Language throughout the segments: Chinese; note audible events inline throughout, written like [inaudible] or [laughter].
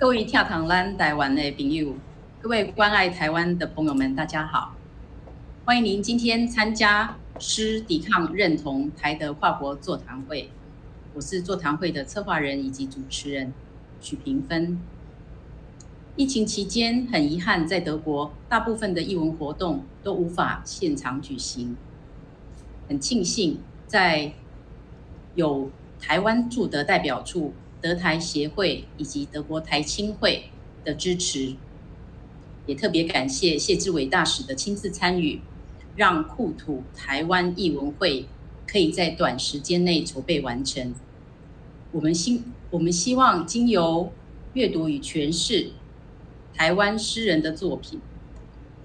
各位跳糖兰台湾的朋友，各位关爱台湾的朋友们，大家好！欢迎您今天参加“师抵抗认同台德跨国座谈会”。我是座谈会的策划人以及主持人许平芬。疫情期间，很遗憾，在德国大部分的艺文活动都无法现场举行。很庆幸，在有台湾驻德代表处、德台协会以及德国台青会的支持，也特别感谢谢志伟大使的亲自参与，让库土台湾艺文会可以在短时间内筹备完成。我们希我们希望经由阅读与诠释台湾诗人的作品，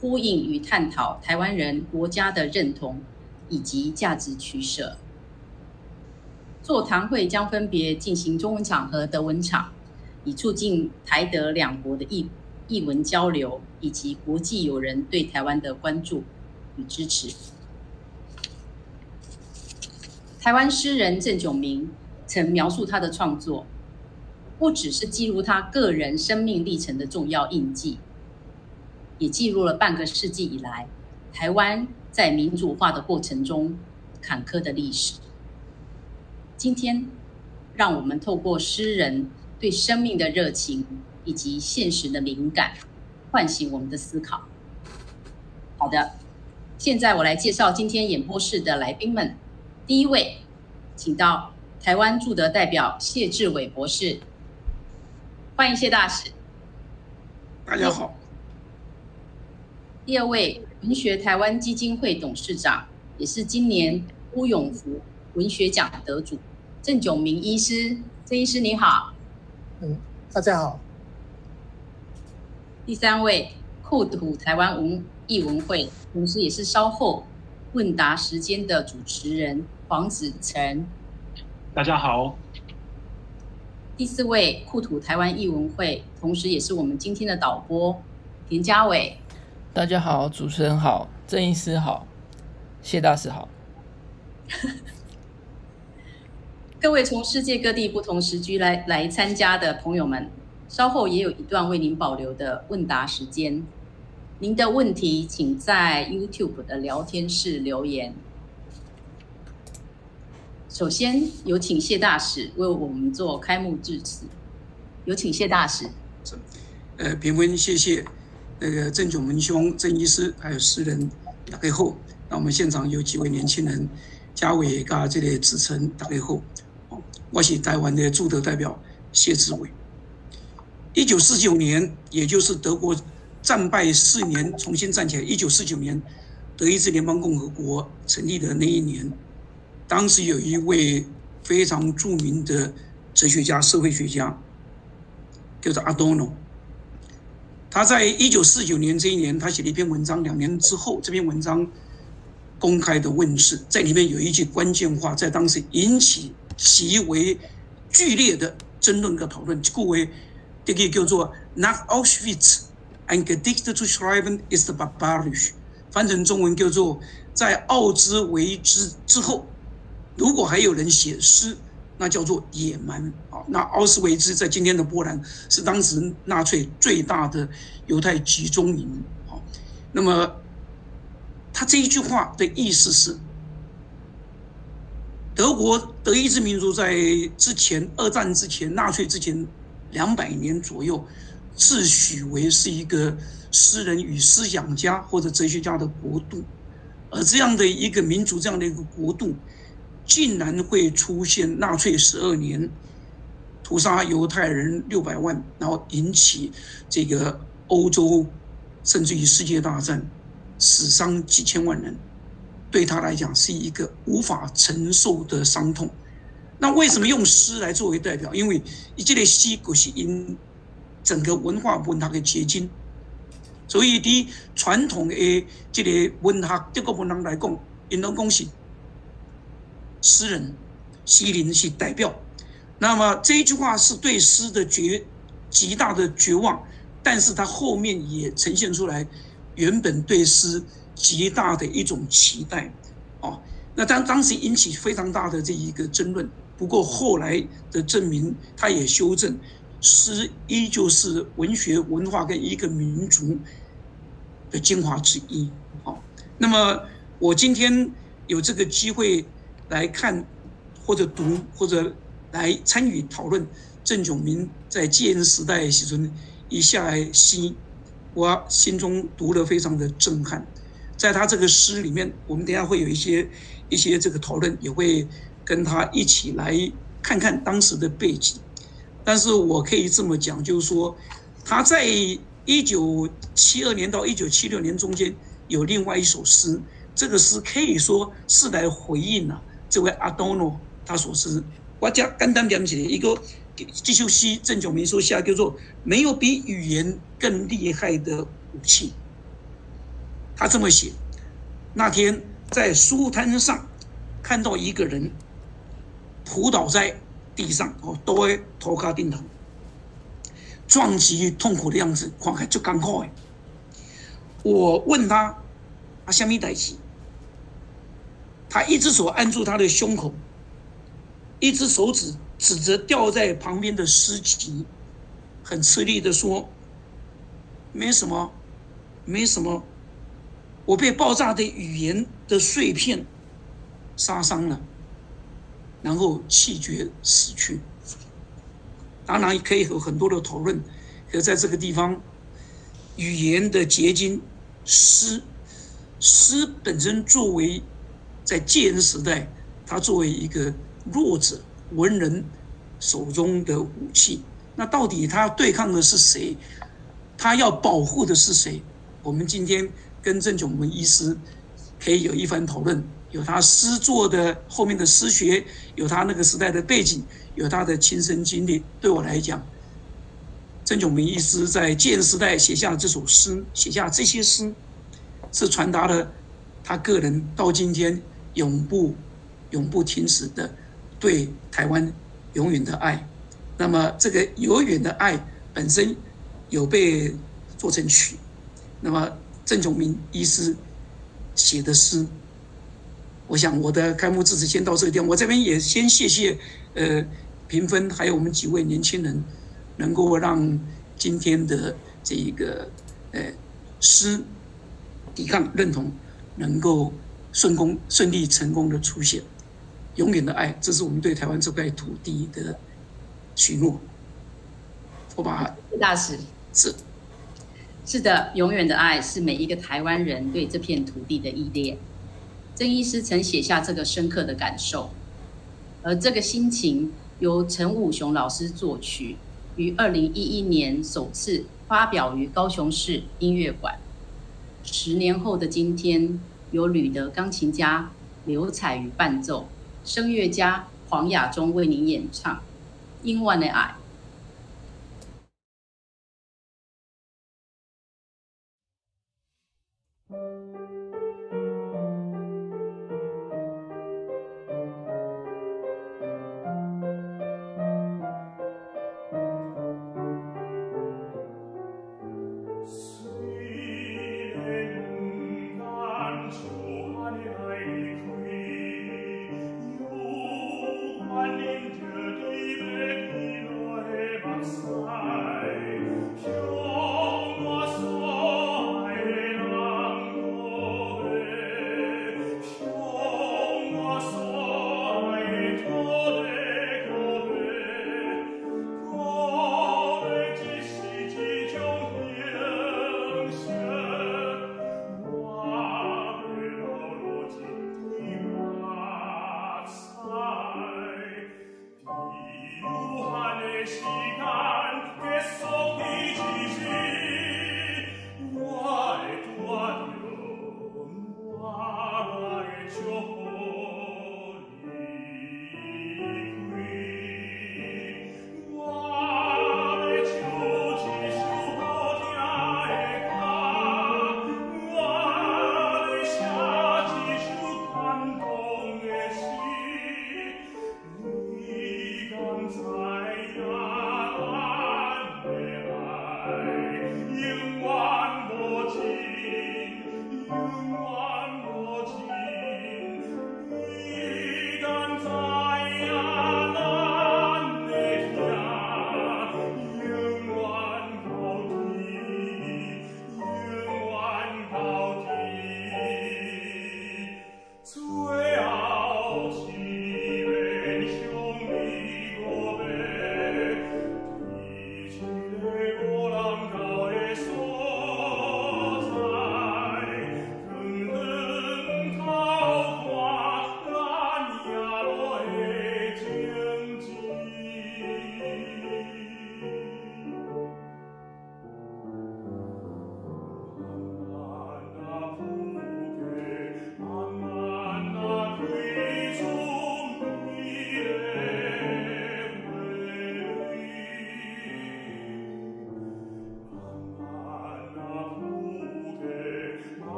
呼应与探讨台湾人国家的认同。以及价值取舍。座谈会将分别进行中文场和德文场，以促进台德两国的译译文交流，以及国际友人对台湾的关注与支持。台湾诗人郑炯明曾描述他的创作，不只是记录他个人生命历程的重要印记，也记录了半个世纪以来台湾。在民主化的过程中，坎坷的历史。今天，让我们透过诗人对生命的热情以及现实的敏感，唤醒我们的思考。好的，现在我来介绍今天演播室的来宾们。第一位，请到台湾驻德代表谢志伟博士，欢迎谢大使。大家好。第二位。文学台湾基金会董事长，也是今年乌永福文学奖得主郑炯明医师。郑医师你好。嗯，大家好。第三位库土台湾文艺文会，同时也是稍后问答时间的主持人黄子成。大家好。第四位库土台湾艺文会，同时也是我们今天的导播田家伟。大家好，主持人好，郑医师好，谢大使好。[laughs] 各位从世界各地不同时区来来参加的朋友们，稍后也有一段为您保留的问答时间。您的问题请在 YouTube 的聊天室留言。首先有请谢大使为我们做开幕致辞。有请谢大使。呃，评分谢谢。那个郑炯文兄、郑医师，还有诗人大家好。那我们现场有几位年轻人，嘉伟加这里子成大家好。我是台湾的驻德代表谢志伟。一九四九年，也就是德国战败四年重新站起来，一九四九年德意志联邦共和国成立的那一年，当时有一位非常著名的哲学家、社会学家，叫做阿多诺。他在一九四九年这一年，他写了一篇文章。两年之后，这篇文章公开的问世，在里面有一句关键话，在当时引起极为剧烈的争论和讨论。故为这个叫做 “Nach Auschwitz, ein Gedicht zu schreiben ist barbarisch”，翻成中文叫做“在奥兹维兹之后，如果还有人写诗”。那叫做野蛮啊！那奥斯维兹在今天的波兰是当时纳粹最大的犹太集中营啊。那么他这一句话的意思是，德国德意志民族在之前二战之前纳粹之前两百年左右自诩为是一个诗人与思想家或者哲学家的国度，而这样的一个民族这样的一个国度。竟然会出现纳粹十二年屠杀犹太人六百万，然后引起这个欧洲甚至于世界大战，死伤几千万人，对他来讲是一个无法承受的伤痛。那为什么用诗来作为代表？因为一这类诗古是因整个文化文学的结晶，所以对传统的这个文学这个文人来讲，因拢讲是。诗人西林是代表，那么这一句话是对诗的绝极大的绝望，但是他后面也呈现出来原本对诗极大的一种期待，哦，那当当时引起非常大的这一个争论，不过后来的证明，他也修正，诗依旧是文学文化跟一个民族的精华之一。好，那么我今天有这个机会来看或者读或者来参与讨论郑炯明在戒严时代时阵一下来诗，我心中读了非常的震撼。在他这个诗里面，我们等下会有一些一些这个讨论，也会跟他一起来看看当时的背景。但是我可以这么讲，就是说他在一九七二年到一九七六年中间有另外一首诗，这个诗可以说是来回应了这位阿多诺他所诗。我讲简单点起来，一个这首诗郑炯明说下叫做“没有比语言更厉害的武器”。他这么写：那天在书摊上看到一个人扑倒在地上，哦，都会头卡顶疼，撞击痛苦的样子，看起来就赶快。我问他：“啊，什么代志？”他一只手按住他的胸口，一只手指指着掉在旁边的尸体，很吃力的说：“没什么，没什么。”我被爆炸的语言的碎片杀伤了，然后气绝死去。当然可以有很多的讨论，可在这个地方，语言的结晶诗，诗本身作为在戒严时代，它作为一个弱者文人手中的武器，那到底他对抗的是谁？他要保护的是谁？我们今天。跟郑炯文医师可以有一番讨论，有他诗作的后面的诗学，有他那个时代的背景，有他的亲身经历。对我来讲，郑炯明医师在建时代写下这首诗，写下这些诗，是传达了他个人到今天永不永不停止的对台湾永远的爱。那么这个永远的爱本身有被做成曲，那么。郑炯明医师写的诗，我想我的开幕致辞先到这个地方。我这边也先谢谢呃评分，还有我们几位年轻人，能够让今天的这一个呃诗抵抗认同能够顺功顺利成功的出现。永远的爱，这是我们对台湾这块土地的许诺。我把大使是。是的，永远的爱是每一个台湾人对这片土地的依恋。曾医师曾写下这个深刻的感受，而这个心情由陈武雄老师作曲，于二零一一年首次发表于高雄市音乐馆。十年后的今天，由吕德钢琴家刘彩瑜伴奏，声乐家黄雅中为您演唱《英万的爱》。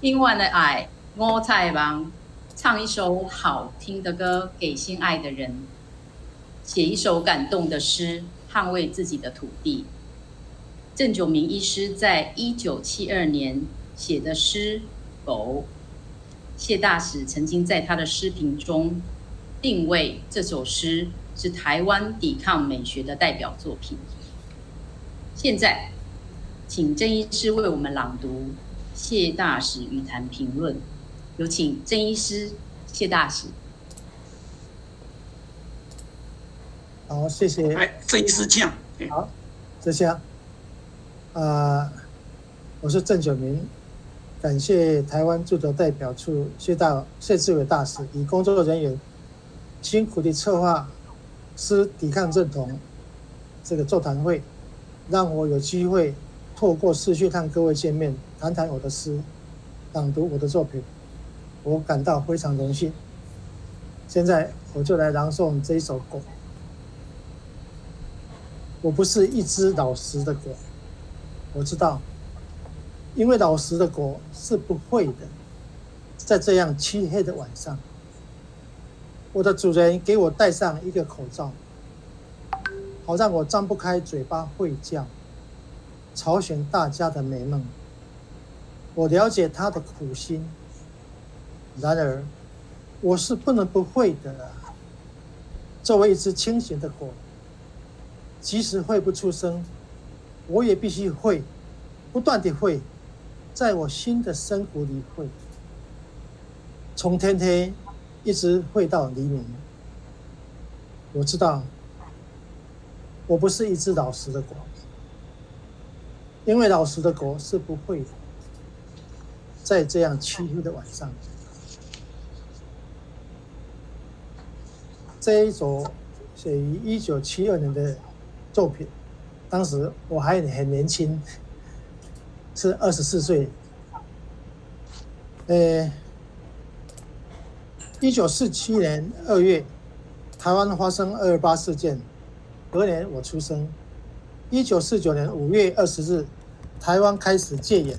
因为的爱，我在忙，唱一首好听的歌给心爱的人，写一首感动的诗，捍卫自己的土地。郑九明医师在一九七二年写的诗《狗》，谢大使曾经在他的诗评中定位这首诗是台湾抵抗美学的代表作品。现在，请郑医师为我们朗读谢大使语坛评论。有请郑医师、谢大使。好，谢谢。哎，郑医师讲。好，这下。啊，我是郑九明，感谢台湾驻德代表处谢大谢志伟大使与工作人员辛苦的策划师抵抗认同这个座谈会，让我有机会透过视讯和各位见面，谈谈我的诗，朗读我的作品，我感到非常荣幸。现在我就来朗诵这一首歌。我不是一只老实的狗。我知道，因为老实的狗是不会的。在这样漆黑的晚上，我的主人给我戴上一个口罩，好让我张不开嘴巴会叫，吵醒大家的美梦。我了解他的苦心，然而我是不能不会的。作为一只清醒的狗，即使会不出声。我也必须会，不断的会，在我新的生活里会，从天黑一直会到黎明。我知道，我不是一只老实的狗，因为老实的狗是不会。在这样漆黑的晚上，这一首写于一九七二年的作品。当时我还很年轻，是二十四岁。呃，一九四七年二月，台湾发生二二八事件，隔年我出生。一九四九年五月二十日，台湾开始戒严。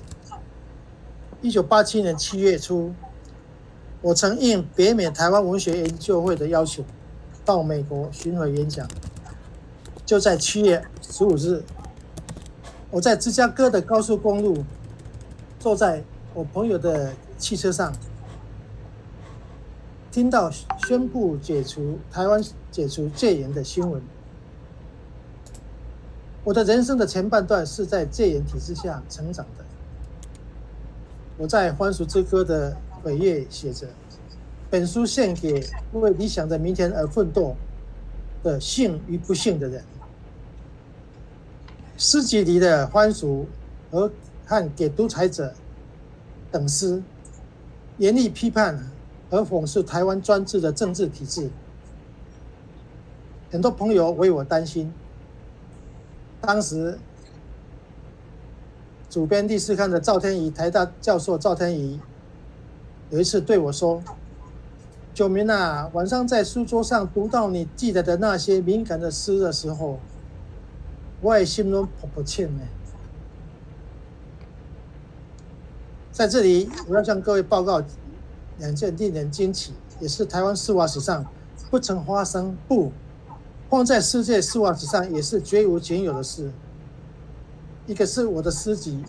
一九八七年七月初，我曾应北美台湾文学研究会的要求，到美国巡回演讲。就在七月十五日，我在芝加哥的高速公路，坐在我朋友的汽车上，听到宣布解除台湾解除戒严的新闻。我的人生的前半段是在戒严体制下成长的。我在《欢俗之歌》的尾页写着：“本书献给为理想的明天而奋斗的幸与不幸的人。”诗集里的欢俗和和给独裁者等诗，严厉批判和讽刺台湾专制的政治体制。很多朋友为我担心。当时主编第四刊的赵天仪，台大教授赵天仪，有一次对我说：“九明啊，晚上在书桌上读到你记得的那些敏感的诗的时候。”我也心中迫不切呢。在这里，我要向各位报告两件令人惊奇，也是台湾司法史上不曾发生，不放在世界司法史上也是绝无仅有的事。一个是我的诗集《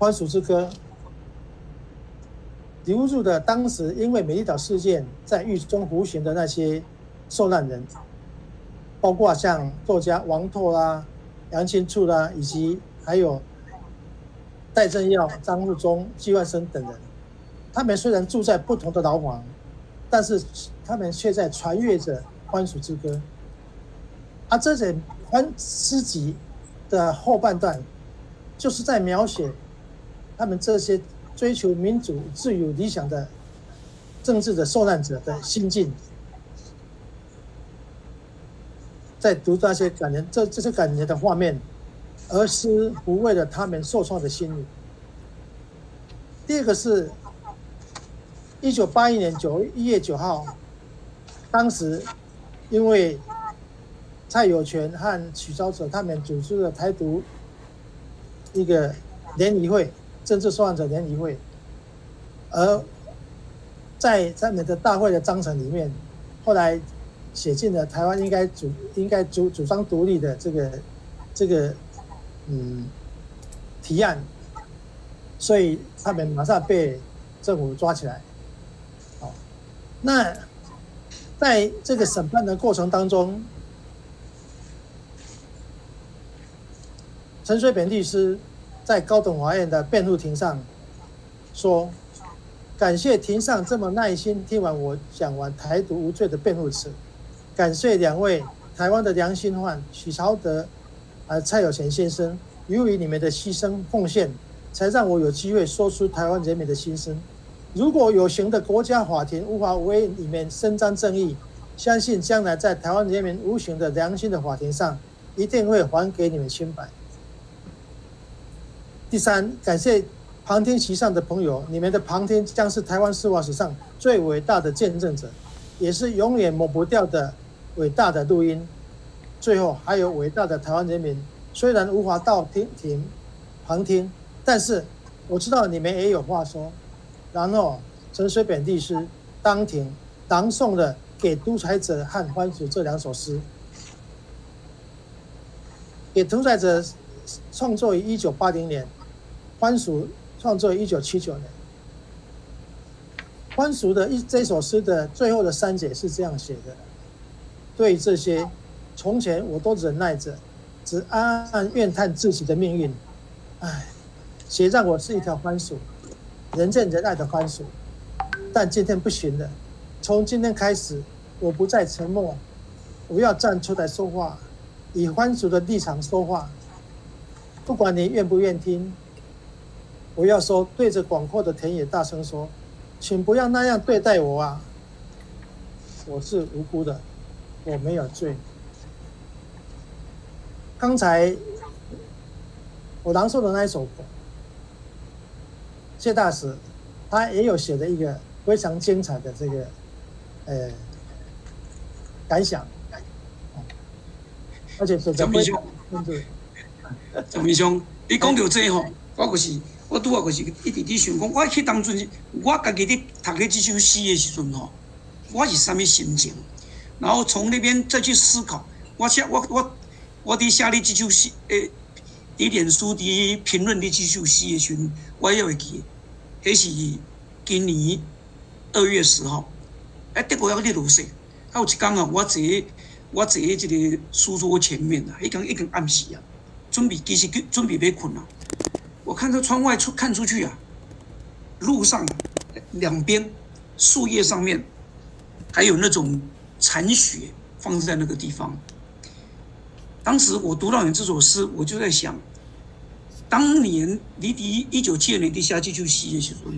欢俗之歌》。留住的当时因为美丽岛事件在狱中服刑的那些受难人，包括像作家王拓啦、杨庆柱啦，以及还有戴正耀、张入忠、季万生等人。他们虽然住在不同的牢房，但是他们却在传阅着《欢俗之歌》。而这些欢诗集的后半段，就是在描写他们这些。追求民主、自由、理想的政治的受难者的心境，在读那些感人、这这些感人的画面，而是不为了他们受创的心理。第二个是，一九八一年九一月九号，当时因为蔡有权和许昭哲他们组织了台独一个联谊会，政治受害者联谊会，而在他们的大会的章程里面，后来写进了台湾应该主应该主主张独立的这个这个嗯提案，所以他们马上被政府抓起来。好，那在这个审判的过程当中，陈水扁律师在高等法院的辩护庭上说：“感谢庭上这么耐心听完我讲完台独无罪的辩护词，感谢两位台湾的良心犯许朝德、蔡有钱先生，由于你们的牺牲奉献，才让我有机会说出台湾人民的心声。如果有形的国家法庭无法为你们伸张正义，相信将来在台湾人民无形的良心的法庭上，一定会还给你们清白。”第三，感谢旁听席上的朋友，你们的旁听将是台湾司法史上最伟大的见证者，也是永远抹不掉的伟大的录音。最后，还有伟大的台湾人民，虽然无法到听庭旁听，但是我知道你们也有话说。然后，陈水扁律师当庭朗诵了《给独裁者和番薯》这两首诗，给独裁者创作于一九八零年。欢薯创作于一九七九年，欢薯的一这首诗的最后的三节是这样写的：对这些从前我都忍耐着，只暗暗怨叹自己的命运，唉，谁让我是一条番薯，人见人爱的番薯。但今天不行了，从今天开始，我不再沉默，我要站出来说话，以番薯的立场说话，不管你愿不愿听。我要说，对着广阔的田野大声说：“请不要那样对待我啊！我是无辜的，我没有罪。”刚才我朗诵的那一首，谢大师他也有写的一个非常精彩的这个呃感想，而且是张明兄，张明兄，你讲到这吼，我就是。我拄啊，就是一直伫想讲，我去当阵，我家己伫读起这首诗的时阵吼，我是啥物心情？然后从那边再去思考，我写我我我伫写你即首诗，诶，伫脸书伫评论你即首诗的时阵，我也会记，迄是今年二月十号，诶，德国要日落雪，还有一天啊，我坐我坐喺即个书桌前面啊，迄天已经暗时啊，准备其实准备要困啊。我看到窗外出看出去啊，路上两边树叶上面还有那种残雪放置在那个地方。当时我读到你这首诗，我就在想，当年离敌一九七二年地下就就西的时候，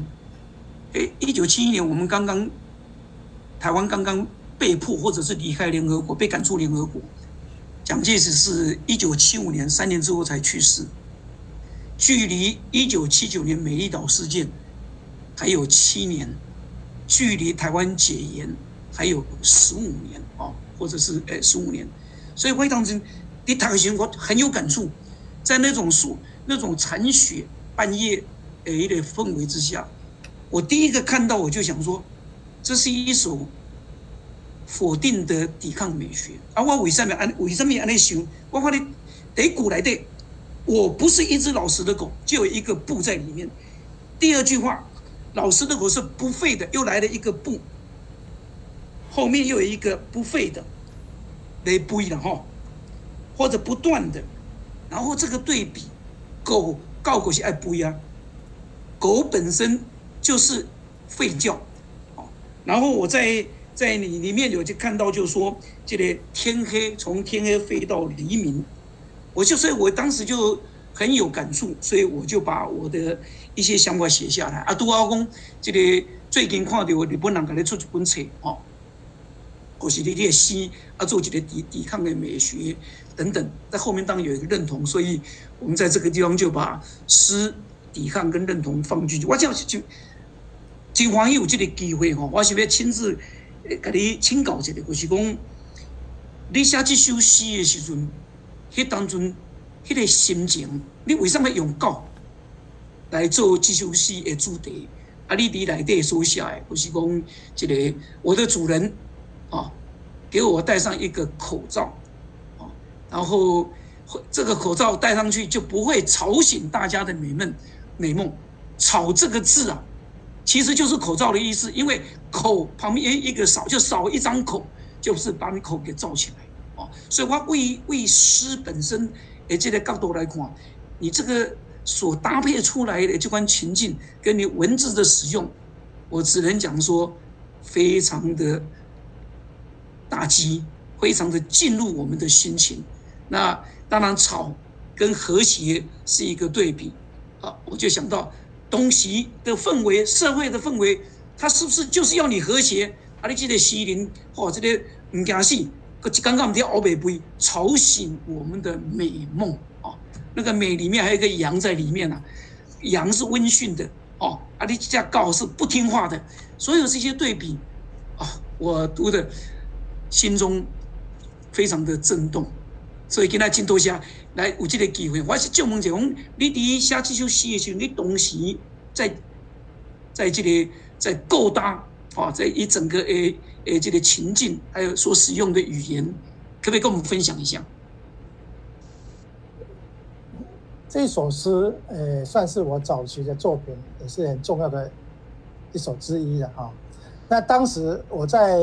哎，一九七一年我们刚刚台湾刚刚被迫或者是离开联合国，被赶出联合国。蒋介石是一九七五年三年之后才去世。距离一九七九年美丽岛事件还有七年，距离台湾解严还有十五年啊，或者是诶十五年，所以会当真，你谈起我很有感触，在那种树那种残雪半夜诶的氛围之下，我第一个看到我就想说，这是一首否定的抵抗美学，而我为什么安为什么安尼想？我发现第一股来的。我不是一只老实的狗，就有一个不在里面。第二句话，老实的狗是不废的，又来了一个不，后面又有一个不废的，来不了哈，或者不断的，然后这个对比，狗告狗是爱不一样，狗本身就是吠叫，哦然后我在在你里面有就看到，就说这个天黑从天黑飞到黎明。我就所以，我当时就很有感触，所以我就把我的一些想法写下来。啊，杜阿公，这个最近看到日本人给你出一本册，哦，或是你的诗啊，做一个抵抵抗的美学等等，在后面当然有一个认同，所以我们在这个地方就把诗、抵抗跟认同放进去。我就就今晚有这个机会哈，我是要亲自给你请教一个，就是讲。你写这首诗的时阵，迄当阵迄个心情，你为什么用狗来做这首诗的主题？啊，你伫内底所写的，就是讲这个我的主人啊，给我戴上一个口罩，然后这个口罩戴上去就不会吵醒大家的美梦美梦。吵这个字啊，其实就是口罩的意思，因为口旁边一个少，就少一张口，就是把你口给罩起来哦。所以我为为诗本身，诶，这个角度来看，你这个所搭配出来的这款情境，跟你文字的使用，我只能讲说，非常的打击，非常的进入我们的心情。那当然，吵跟和谐是一个对比啊，我就想到。东西的氛围，社会的氛围，它是不是就是要你和谐？啊，你记得西林或这个唔惊死，个刚刚我们听欧北杯吵醒我们的美梦啊！那个美里面还有一个阳在里面呐，阳是温驯的哦，啊，你这告是不听话的，所有这些对比啊，我读的心中非常的震动，所以跟他进多下。来有这个机会，我是就问者讲，你伫写这首诗的时候，你同时在在这个在构搭啊，在一整个诶诶这个情境，还有所使用的语言，可不可以跟我们分享一下？这首诗，呃，算是我早期的作品，也是很重要的一首之一的哈。那当时我在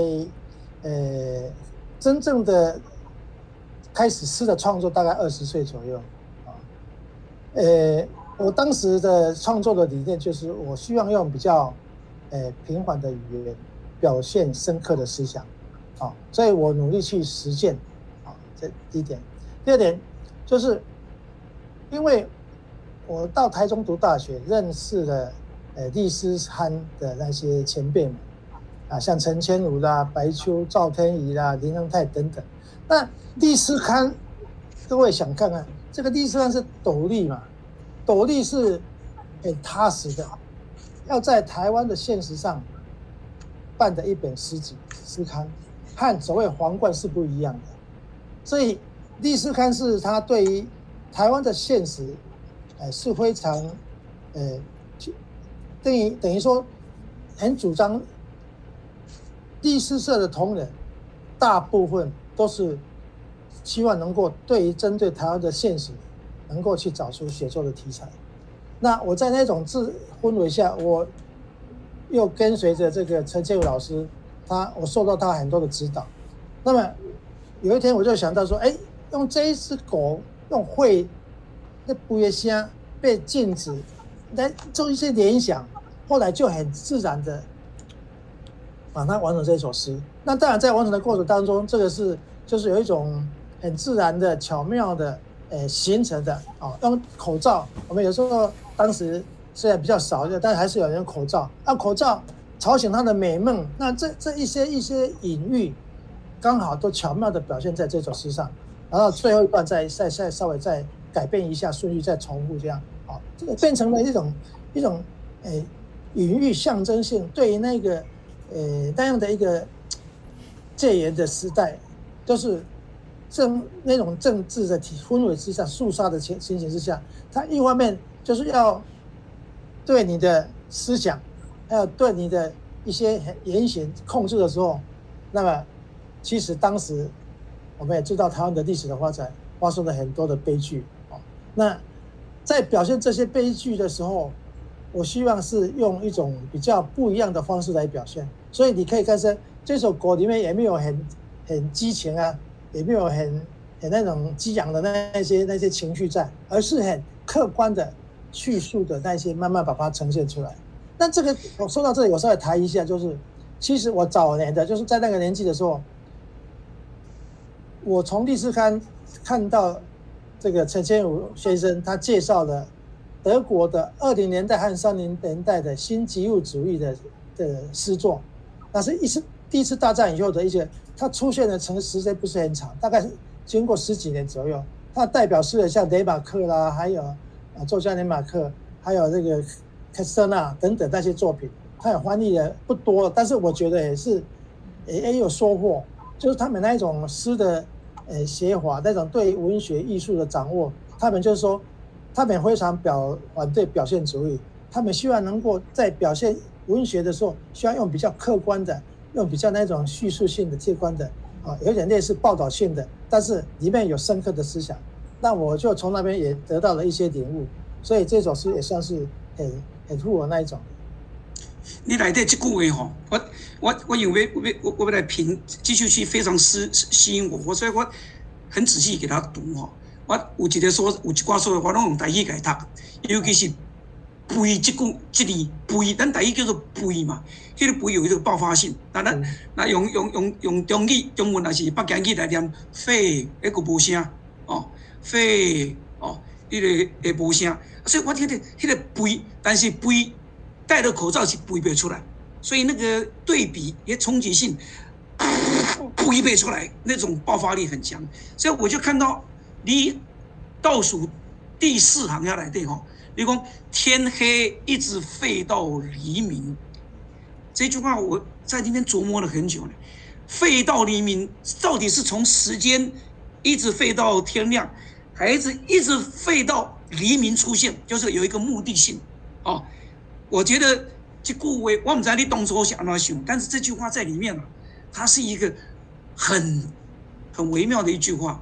呃真正的。开始诗的创作大概二十岁左右，啊，呃，我当时的创作的理念就是，我希望用比较，呃，平缓的语言表现深刻的思想，啊，所以我努力去实践，啊，这第一点。第二点就是，因为我到台中读大学，认识了，呃，历诗刊的那些前辈们，啊，像陈千如啦、白秋、赵天仪啦、林恩泰等等。那第四刊，各位想看看这个第四刊是斗笠嘛？斗笠是很踏实的，要在台湾的现实上办的一本诗集诗刊，和所谓皇冠是不一样的。所以第四刊是他对于台湾的现实，呃是非常，呃，等于等于说很主张第四社的同仁大部分。都是希望能够对于针对台湾的现实，能够去找出写作的题材。那我在那种自氛围下，我又跟随着这个陈建武老师，他我受到他很多的指导。那么有一天我就想到说，哎，用这一只狗用会那不夜香被禁止来做一些联想，后来就很自然的把它完成这首诗。那当然在完成的过程当中，这个是。就是有一种很自然的、巧妙的，诶形成的啊。用口罩，我们有时候当时虽然比较少，但还是有人口罩。那口罩吵醒他的美梦，那这这一些一些隐喻，刚好都巧妙的表现在这首诗上。然后最后一段再再再稍微再改变一下顺序，再重复这样，啊，这个变成了一种一种诶隐喻象征性，对于那个呃那样的一个戒严的时代。就是政那种政治的体氛围之下肃杀的情情形之下，他一方面就是要对你的思想，还有对你的一些言行控制的时候，那么其实当时我们也知道台湾的历史的发展发生了很多的悲剧啊。那在表现这些悲剧的时候，我希望是用一种比较不一样的方式来表现。所以你可以看出这首歌里面也没有很。很激情啊，也没有很很那种激昂的那那些那些情绪在，而是很客观的叙述的那些，慢慢把它呈现出来。那这个我说到这里，我稍微谈一下，就是其实我早年的就是在那个年纪的时候，我从历史刊看到这个陈千武先生他介绍了德国的二零年代和三零年代的新极物主义的的诗作，那是一次第一次大战以后的一些。它出现的成时间不是很长，大概是经过十几年左右。他代表诗人像雷马克啦，还有啊作家雷马克，还有这个凯斯特纳等等那些作品，他有翻译的不多，但是我觉得也是也也有收获。就是他们那一种诗的呃写法，那种对文学艺术的掌握，他们就是说，他们非常表反对表现主义，他们希望能够在表现文学的时候，需要用比较客观的，用比较那种叙述性的、客观的啊，有点类似报道性的，但是里面有深刻的思想。那我就从那边也得到了一些领悟，所以这首诗也算是很很符合那一种。你内底即句话吼，我我我以为我我我要来评这首诗非常吸吸引我，我所以我很仔细给他读吼。我有一个说有一寡说的话，拢用台语来读，尤其是“背”即句即字“背”，咱台语叫做“背”嘛，迄个“背”有一个爆发性。那咱那用用用用中语中文还是北京语来念“肺”，迄个无声哦。肺哦，迄个会无声，所以我听着迄个肺，但是肺戴着口罩是肺不出来，所以那个对比也冲击性，肺背出来那种爆发力很强，所以我就看到你倒数第四行要来对吼，你讲天黑一直废到黎明，这句话我在那边琢磨了很久呢，废到黎明到底是从时间一直废到天亮？还是一直废到黎明出现，就是有一个目的性，哦，我觉得这顾威，我不知道你动作想那想，但是这句话在里面啊，它是一个很很微妙的一句话。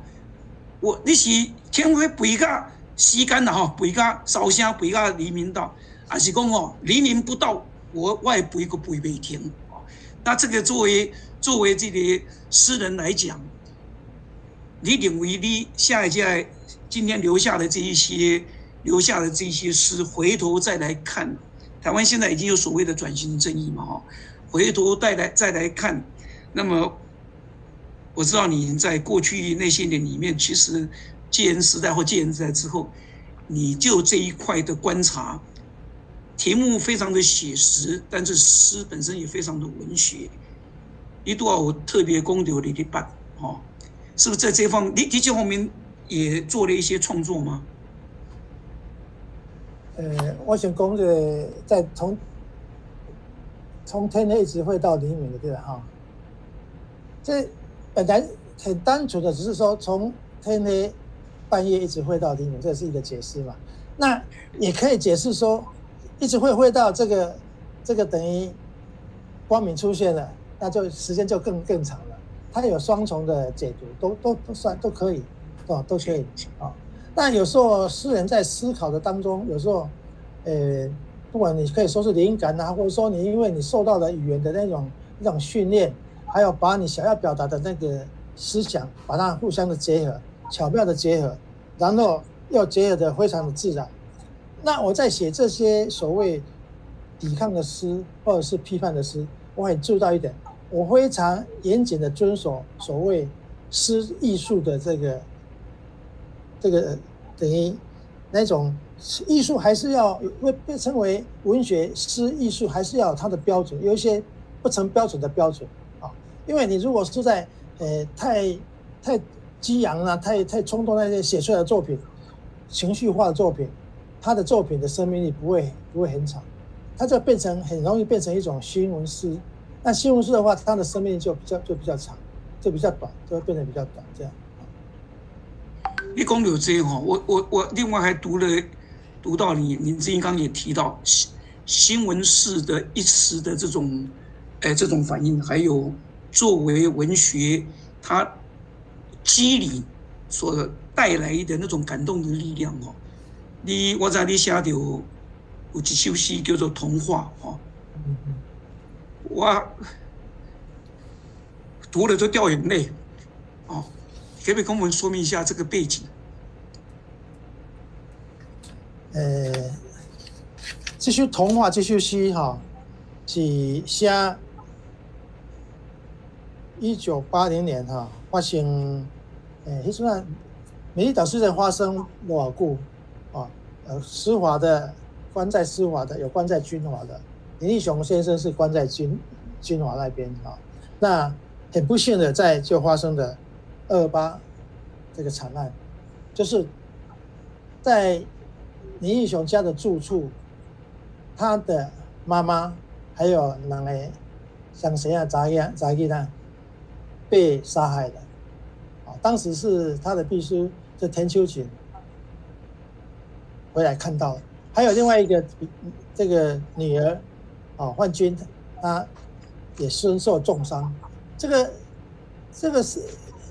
我你是天黑背个时间了哈，背个烧香背个黎明到，还是讲哦黎明不到，我我也背个背不停。那这个作为作为这个诗人来讲，你认为你下一届？今天留下的这一些，留下的这一些诗，回头再来看，台湾现在已经有所谓的转型正义嘛，哈，回头再来再来看，那么我知道你在过去那些年里面，其实戒严时代或戒严时代之后，你就这一块的观察，题目非常的写实，但是诗本身也非常的文学，一度啊，我特别公留你的办，哦，是不是在这方面，你你这方面？也做了一些创作吗？呃，我想讲的在从从天黑一直会到黎明的对吧？哈，这本来很单纯的，只是说从天黑半夜一直会到黎明，这是一个解释嘛。那也可以解释说，一直会会到这个这个等于光明出现了，那就时间就更更长了。它有双重的解读，都都都算都可以。啊，都可以啊。那有时候诗人在思考的当中，有时候，呃，不管你可以说是灵感啊，或者说你因为你受到了语言的那种那种训练，还有把你想要表达的那个思想，把它互相的结合，巧妙的结合，然后要结合的非常的自然。那我在写这些所谓抵抗的诗或者是批判的诗，我很注意到一点，我非常严谨的遵守所谓诗艺术的这个。这个等于那种艺术还是要会被称为文学诗艺术，还是要有它的标准，有一些不成标准的标准。因为你如果是在呃太太激昂啊、太太冲动那些写出来的作品，情绪化的作品，他的作品的生命力不会不会很长，它就变成很容易变成一种新闻诗。那新闻诗的话，它的生命力就比较就比较长，就比较短，就会变得比较短这样。你讲有这哈，我我我另外还读了，读到你，你之前刚也提到新新闻式的一时的这种，哎，这种反应，还有作为文学它机理所带来的那种感动的力量哦。你我在你写到有一首诗叫做《童话》哦，我读了就掉眼泪哦。可不可以跟我们说明一下这个背景？呃，这首童话这首诗哈，是写一九八零年哈发生，呃，那时候美丽岛事件发生偌久啊，呃，施华的关在施华的，有关在军华的，林立雄先生是关在军军华那边啊，那很不幸的在就发生的。二八这个惨案，就是在林义雄家的住处，他的妈妈还有两个像谁啊？杂一杂一呢？被杀害的。啊，当时是他的秘书，就田秋瑾回来看到，还有另外一个这个女儿，啊，焕君，她也身受重伤。这个这个是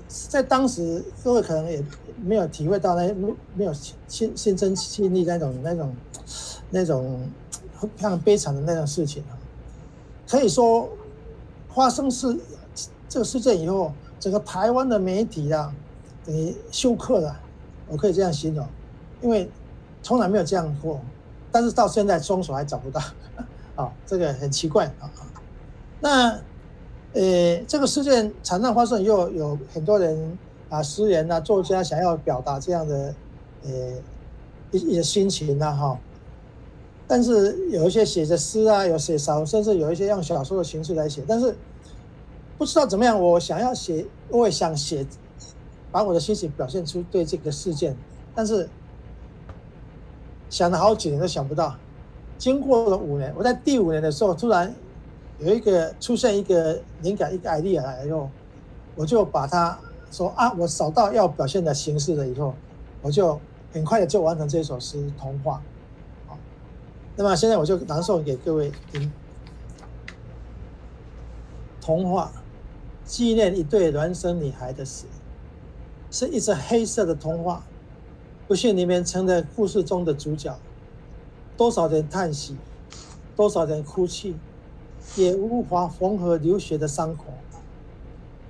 在当时各位可能也没有体会到那没没有亲亲身经历那种那种那种非常悲惨的那种事情啊。可以说发生事这个事件以后，整个台湾的媒体啊，等于休克了，我可以这样形容，因为。从来没有这样过，但是到现在凶手还找不到，[laughs] 啊，这个很奇怪啊。那，呃，这个事件惨案发生以后，有很多人啊，诗人啊，作家想要表达这样的，呃，一一些心情呐，哈。但是有一些写着诗啊，有写少，甚至有一些用小说的形式来写，但是不知道怎么样，我想要写，我也想写，把我的心情表现出对这个事件，但是。想了好几年都想不到，经过了五年，我在第五年的时候，突然有一个出现一个灵感，一个 idea 来以后，我就把它说啊，我找到要表现的形式了以后，我就很快的就完成这首诗《童话》。好，那么现在我就朗诵给各位听，《童话》纪念一对孪生女孩的死，是一只黑色的童话。不幸里面成了故事中的主角，多少人叹息，多少人哭泣，也无法缝合流血的伤口。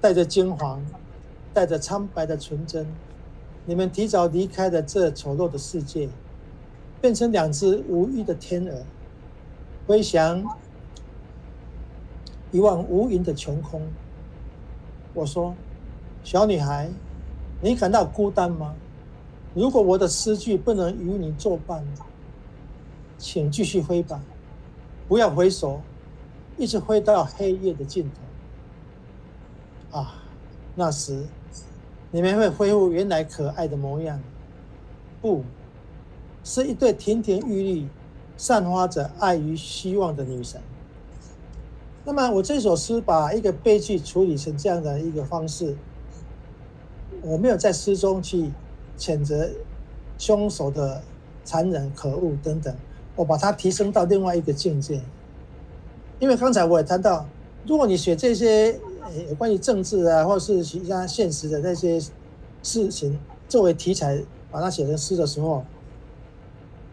带着惊惶，带着苍白的纯真，你们提早离开了这丑陋的世界，变成两只无翼的天鹅，飞翔一望无垠的穷空。我说，小女孩，你感到孤单吗？如果我的诗句不能与你作伴，请继续飞吧，不要回首，一直飞到黑夜的尽头。啊，那时你们会恢复原来可爱的模样，不是一对亭亭玉立、散发着爱与希望的女神。那么，我这首诗把一个悲剧处理成这样的一个方式，我没有在诗中去。谴责凶手的残忍、可恶等等，我把它提升到另外一个境界。因为刚才我也谈到，如果你写这些呃关于政治啊，或者是其他现实的那些事情作为题材，把它写成诗的时候，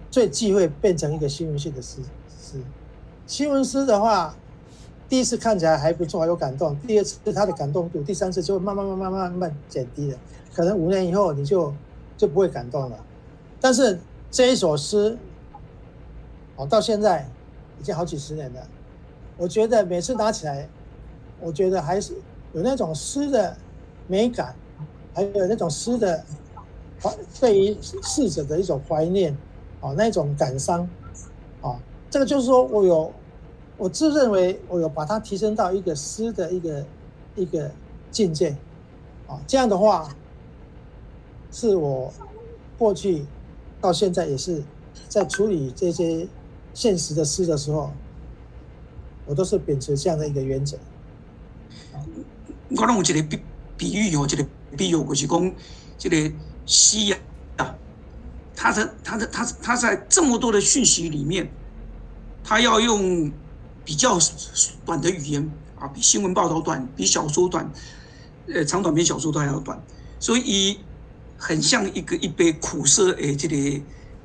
最忌讳变成一个新闻性的诗。诗新闻诗的话，第一次看起来还不错，有感动；第二次他的感动度，第三次就会慢慢慢慢慢慢减低了。可能五年以后你就。就不会感动了，但是这一首诗，哦，到现在已经好几十年了，我觉得每次拿起来，我觉得还是有那种诗的美感，还有那种诗的怀对于逝者的一种怀念，哦，那种感伤，啊，这个就是说我有，我自认为我有把它提升到一个诗的一个一个境界，啊，这样的话。是我过去到现在也是在处理这些现实的诗的时候，我都是秉持这样的一个原则。我用一个比比喻哦，这个比喻就是讲，这个西啊，他的他的他他在这么多的讯息里面，他要用比较短的语言啊，比新闻报道短，比小说短，呃，长短篇小说都还要短，所以。很像一个一杯苦涩诶，这个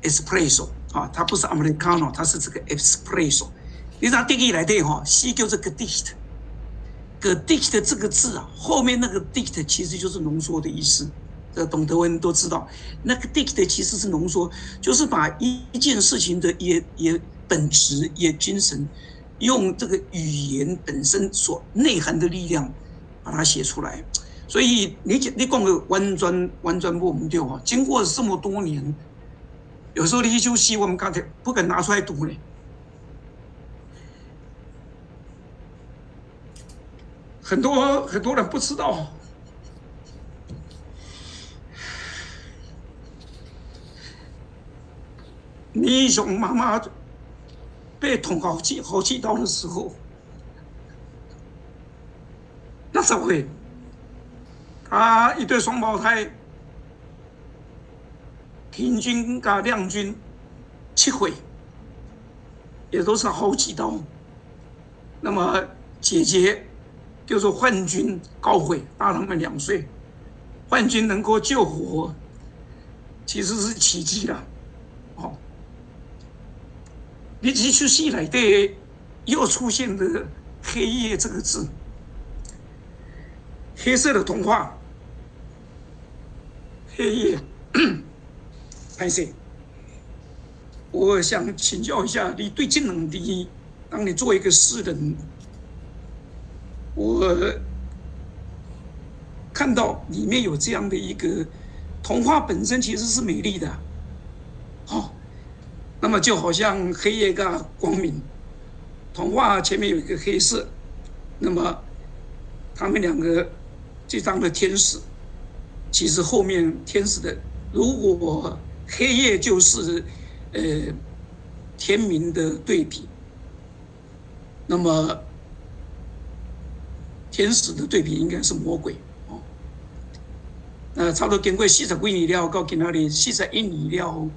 espresso 啊，它不是 americano，它是这个 espresso。你拿定义来对哈，西叫这个 dict，dict 这个字啊，后面那个 dict 其实就是浓缩的意思。这懂德文都知道，那个 dict 其实是浓缩，就是把一件事情的也也本质也精神，用这个语言本身所内涵的力量，把它写出来。所以你讲你讲个完全完全不唔对啊！经过这么多年，有时候你就希望刚才不敢拿出来读呢。很多很多人不知道，你熊妈妈被捅好几好几刀的时候，那时候会。他一对双胞胎，平均加亮军七回，也都是好几刀。那么姐姐就是幻君高慧，大他们两岁，幻君能够救活，其实是奇迹了。你这出戏来的又出现了“黑夜”这个字，黑色的童话。黑夜，潘先我想请教一下，你对这能力，当你作为一个诗人，我看到里面有这样的一个童话本身其实是美丽的，那么就好像黑夜跟光明，童话前面有一个黑色，那么他们两个这张的天使。其实后面天使的，如果黑夜就是呃天明的对比，那么天使的对比应该是魔鬼哦。那差不多经过四十几年了，到今那里四十一年了，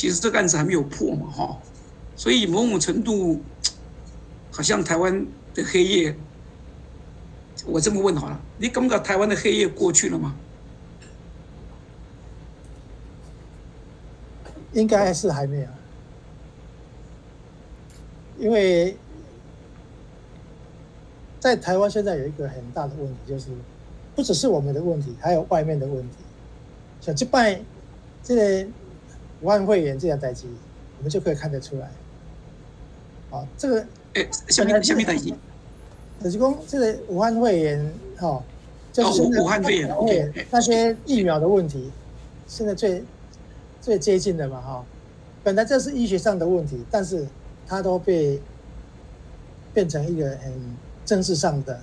其实这个案子还没有破嘛哈。所以某种程度，好像台湾的黑夜，我这么问好了，你感觉台湾的黑夜过去了吗？应该是还没有，因为在台湾现在有一个很大的问题，就是不只是我们的问题，还有外面的问题。像这拜这个武汉肺炎这样代际，我们就可以看得出来。啊，这个诶，下面下面代际，就是讲这个武汉肺炎，哈，就是武汉肺炎那些疫苗的问题，现在最。最接近的嘛，哈，本来这是医学上的问题，但是它都被变成一个很政治上的，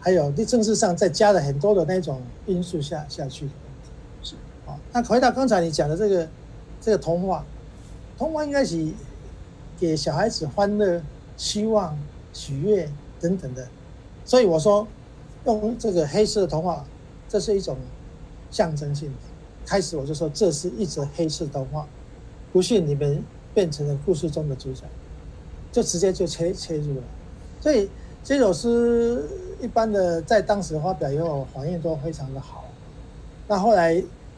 还有对政治上再加了很多的那种因素下下去的问题。是，好，那回到刚才你讲的这个这个童话，童话应该是给小孩子欢乐、希望、喜悦等等的，所以我说用这个黑色童话，这是一种象征性的。开始我就说这是一则黑色动画，不信你们变成了故事中的主角，就直接就切切入了。所以这首诗一般的在当时发表以后反应都非常的好。那后来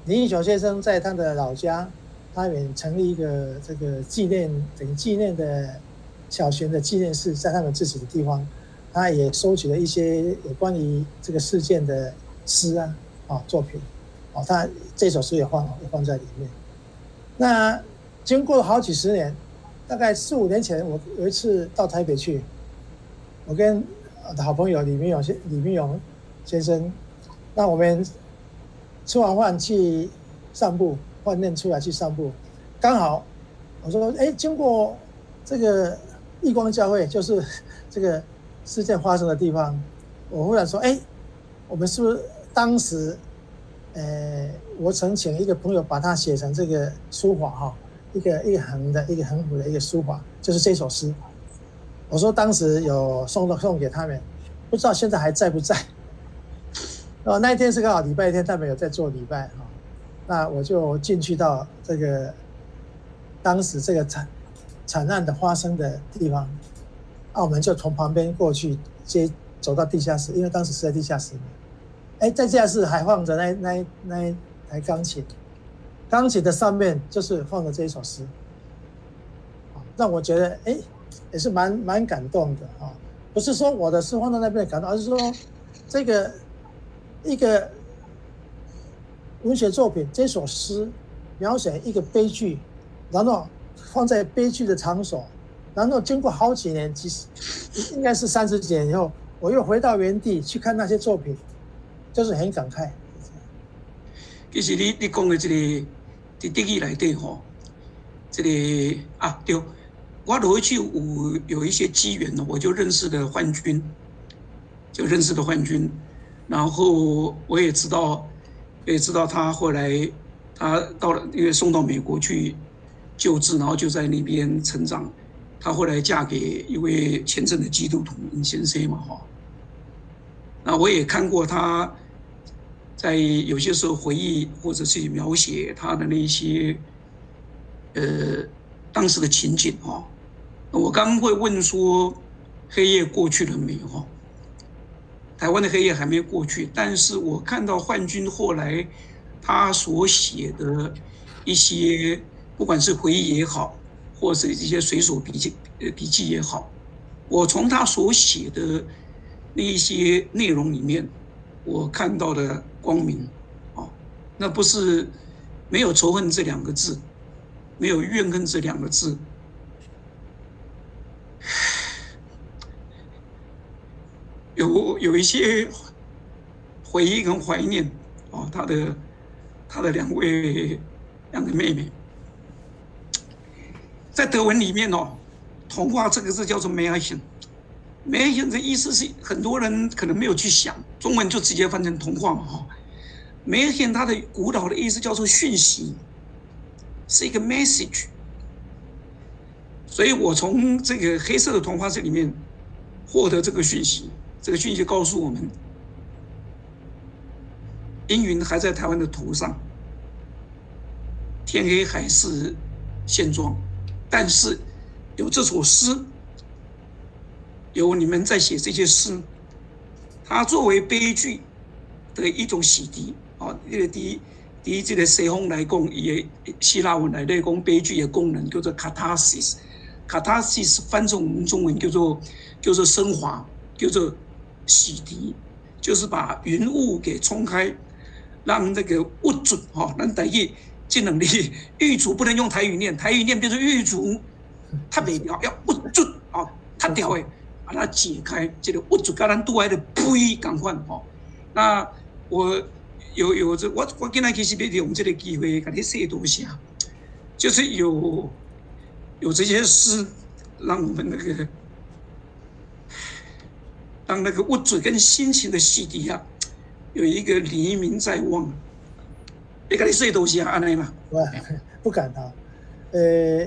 林英雄先生在他的老家，他也成立一个这个纪念等于纪念的小学的纪念室，在他们自己的地方，他也收集了一些有关于这个事件的诗啊啊作品。哦，他这首诗也放也放在里面。那经过了好几十年，大概四五年前，我有一次到台北去，我跟我的好朋友李明勇先李明勇先生，那我们吃完饭去散步，饭店出来去散步，刚好我说，哎，经过这个义光教会，就是这个事件发生的地方，我忽然说，哎，我们是不是当时？呃，我曾请一个朋友把它写成这个书法哈，一个一横的，一个横幅的一个书法，就是这首诗。我说当时有送到送给他们，不知道现在还在不在。哦，那一天是刚好礼拜天，他们有在做礼拜哈，那我就进去到这个当时这个惨惨案的发生的地方，澳门就从旁边过去接走到地下室，因为当时是在地下室。哎，在地下室还放着那那那台钢琴，钢琴的上面就是放着这一首诗，让我觉得哎，也是蛮蛮感动的啊。不是说我的诗放在那边感动，而是说这个一个文学作品，这首诗描写一个悲剧，然后放在悲剧的场所，然后经过好几年，其实应该是三十几年以后，我又回到原地去看那些作品。就是很感慨。其实你你讲的这个伫德语来对吼，这个啊对，我回去有有一些机缘呢，我就认识了幻君，就认识了幻君，然后我也知道，也知道他后来他到了，因为送到美国去救治，然后就在那边成长。他后来嫁给一位虔诚的基督徒先生嘛，哈。那我也看过他。在有些时候回忆或者是描写他的那些呃当时的情景哈。我刚会问说，黑夜过去了没有哈？台湾的黑夜还没过去，但是我看到焕君后来他所写的一些，不管是回忆也好，或是一些随手笔记呃笔记也好，我从他所写的那一些内容里面，我看到的光明，啊，那不是没有仇恨这两个字，没有怨恨这两个字。有有一些回忆跟怀念哦，他的他的两位两个妹妹，在德文里面哦，童话这个字叫做 “Märchen”，Märchen 的意思是很多人可能没有去想，中文就直接翻成童话嘛哈。Märchen 它的古老的意思叫做讯息，是一个 message，所以我从这个黑色的童话这里面获得这个讯息。这个讯息告诉我们，阴云还在台湾的头上，天黑还是现状，但是有这首诗，有你们在写这些诗，它作为悲剧的一种洗涤啊。这个第一，第一这个西方来讲，也希腊文来讲，悲剧的功能叫做 catharsis，catharsis 翻成我们中文叫做叫做升华，叫做。洗涤就是把云雾给冲开，让那个物主哈，让等于这能力狱卒不能用台语念，台语念变成狱卒，他没掉要物主啊，他掉诶，把它解开，这个物主跟咱度来的呸，赶快哈。那我有有这我我今天其实别用这个机会跟你写东西啊，就是有有这些诗，让我们那个。当那个物质跟心情的洗涤啊，有一个黎明在望。你跟你说东西啊，安内嘛？不，不敢啊。呃，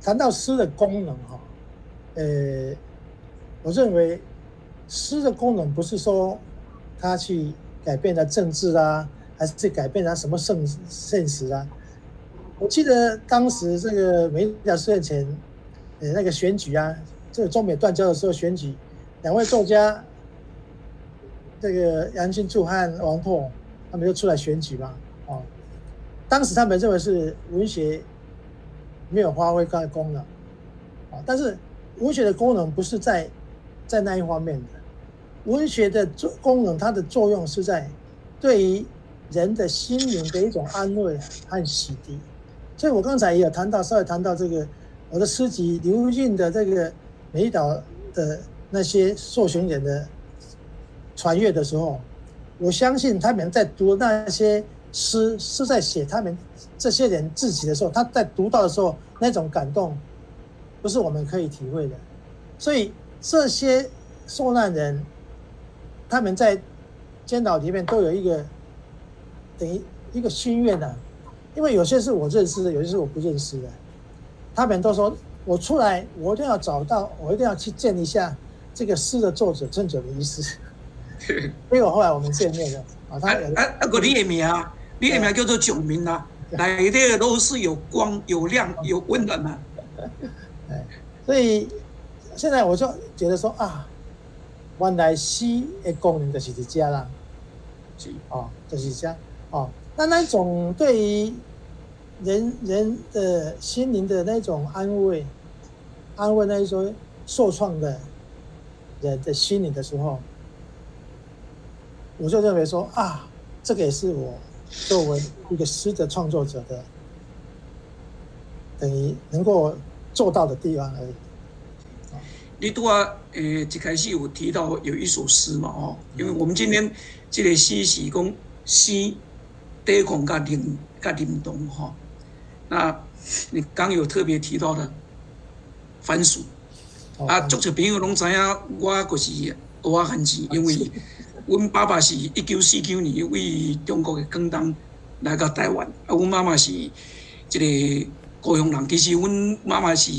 谈到诗的功能哈，呃，我认为诗的功能不是说它去改变了政治啊，还是去改变了什么现现实啊。我记得当时这个没两四年前，呃，那个选举啊，这个中美断交的时候选举。两位作家，这个杨庆柱和王拓，他们就出来选举嘛。哦，当时他们认为是文学没有发挥它的功能，啊，但是文学的功能不是在在那一方面的，文学的作功能，它的作用是在对于人的心灵的一种安慰和洗涤。所以我刚才也有谈到，稍微谈到这个我的诗集刘俊的这个美岛的。那些受刑人的传阅的时候，我相信他们在读那些诗，是在写他们这些人自己的时候，他在读到的时候那种感动，不是我们可以体会的。所以这些受难人，他们在监牢里面都有一个等于一个心愿呐，因为有些是我认识的，有些是我不认识的。他们都说我出来，我一定要找到，我一定要去见一下。这个诗的作者郑九的意思，所以我后来我们见面了啊。他啊啊个你的名啊，你的名叫做九明啊，来的都是有光、有亮、有温暖的。[laughs] 哎，所以现在我就觉得说啊，原来诗的功能就是这家啦，是哦，就是这哦。那那种对于人人的心灵的那种安慰，安慰那一种受创的。人的心灵的时候，我就认为说啊，这个也是我作为一个诗的创作者的，等于能够做到的地方而已。你都啊，呃，一开始有提到有一首诗嘛，哦，因为我们今天这个诗是讲诗对抗甲灵甲灵动哈，那你刚有特别提到的番薯。啊，足多朋友拢知影，我就是大汉子，因为阮爸爸是一九四九年为中国的广东来到台湾，啊，阮妈妈是一个高雄人，其实阮妈妈是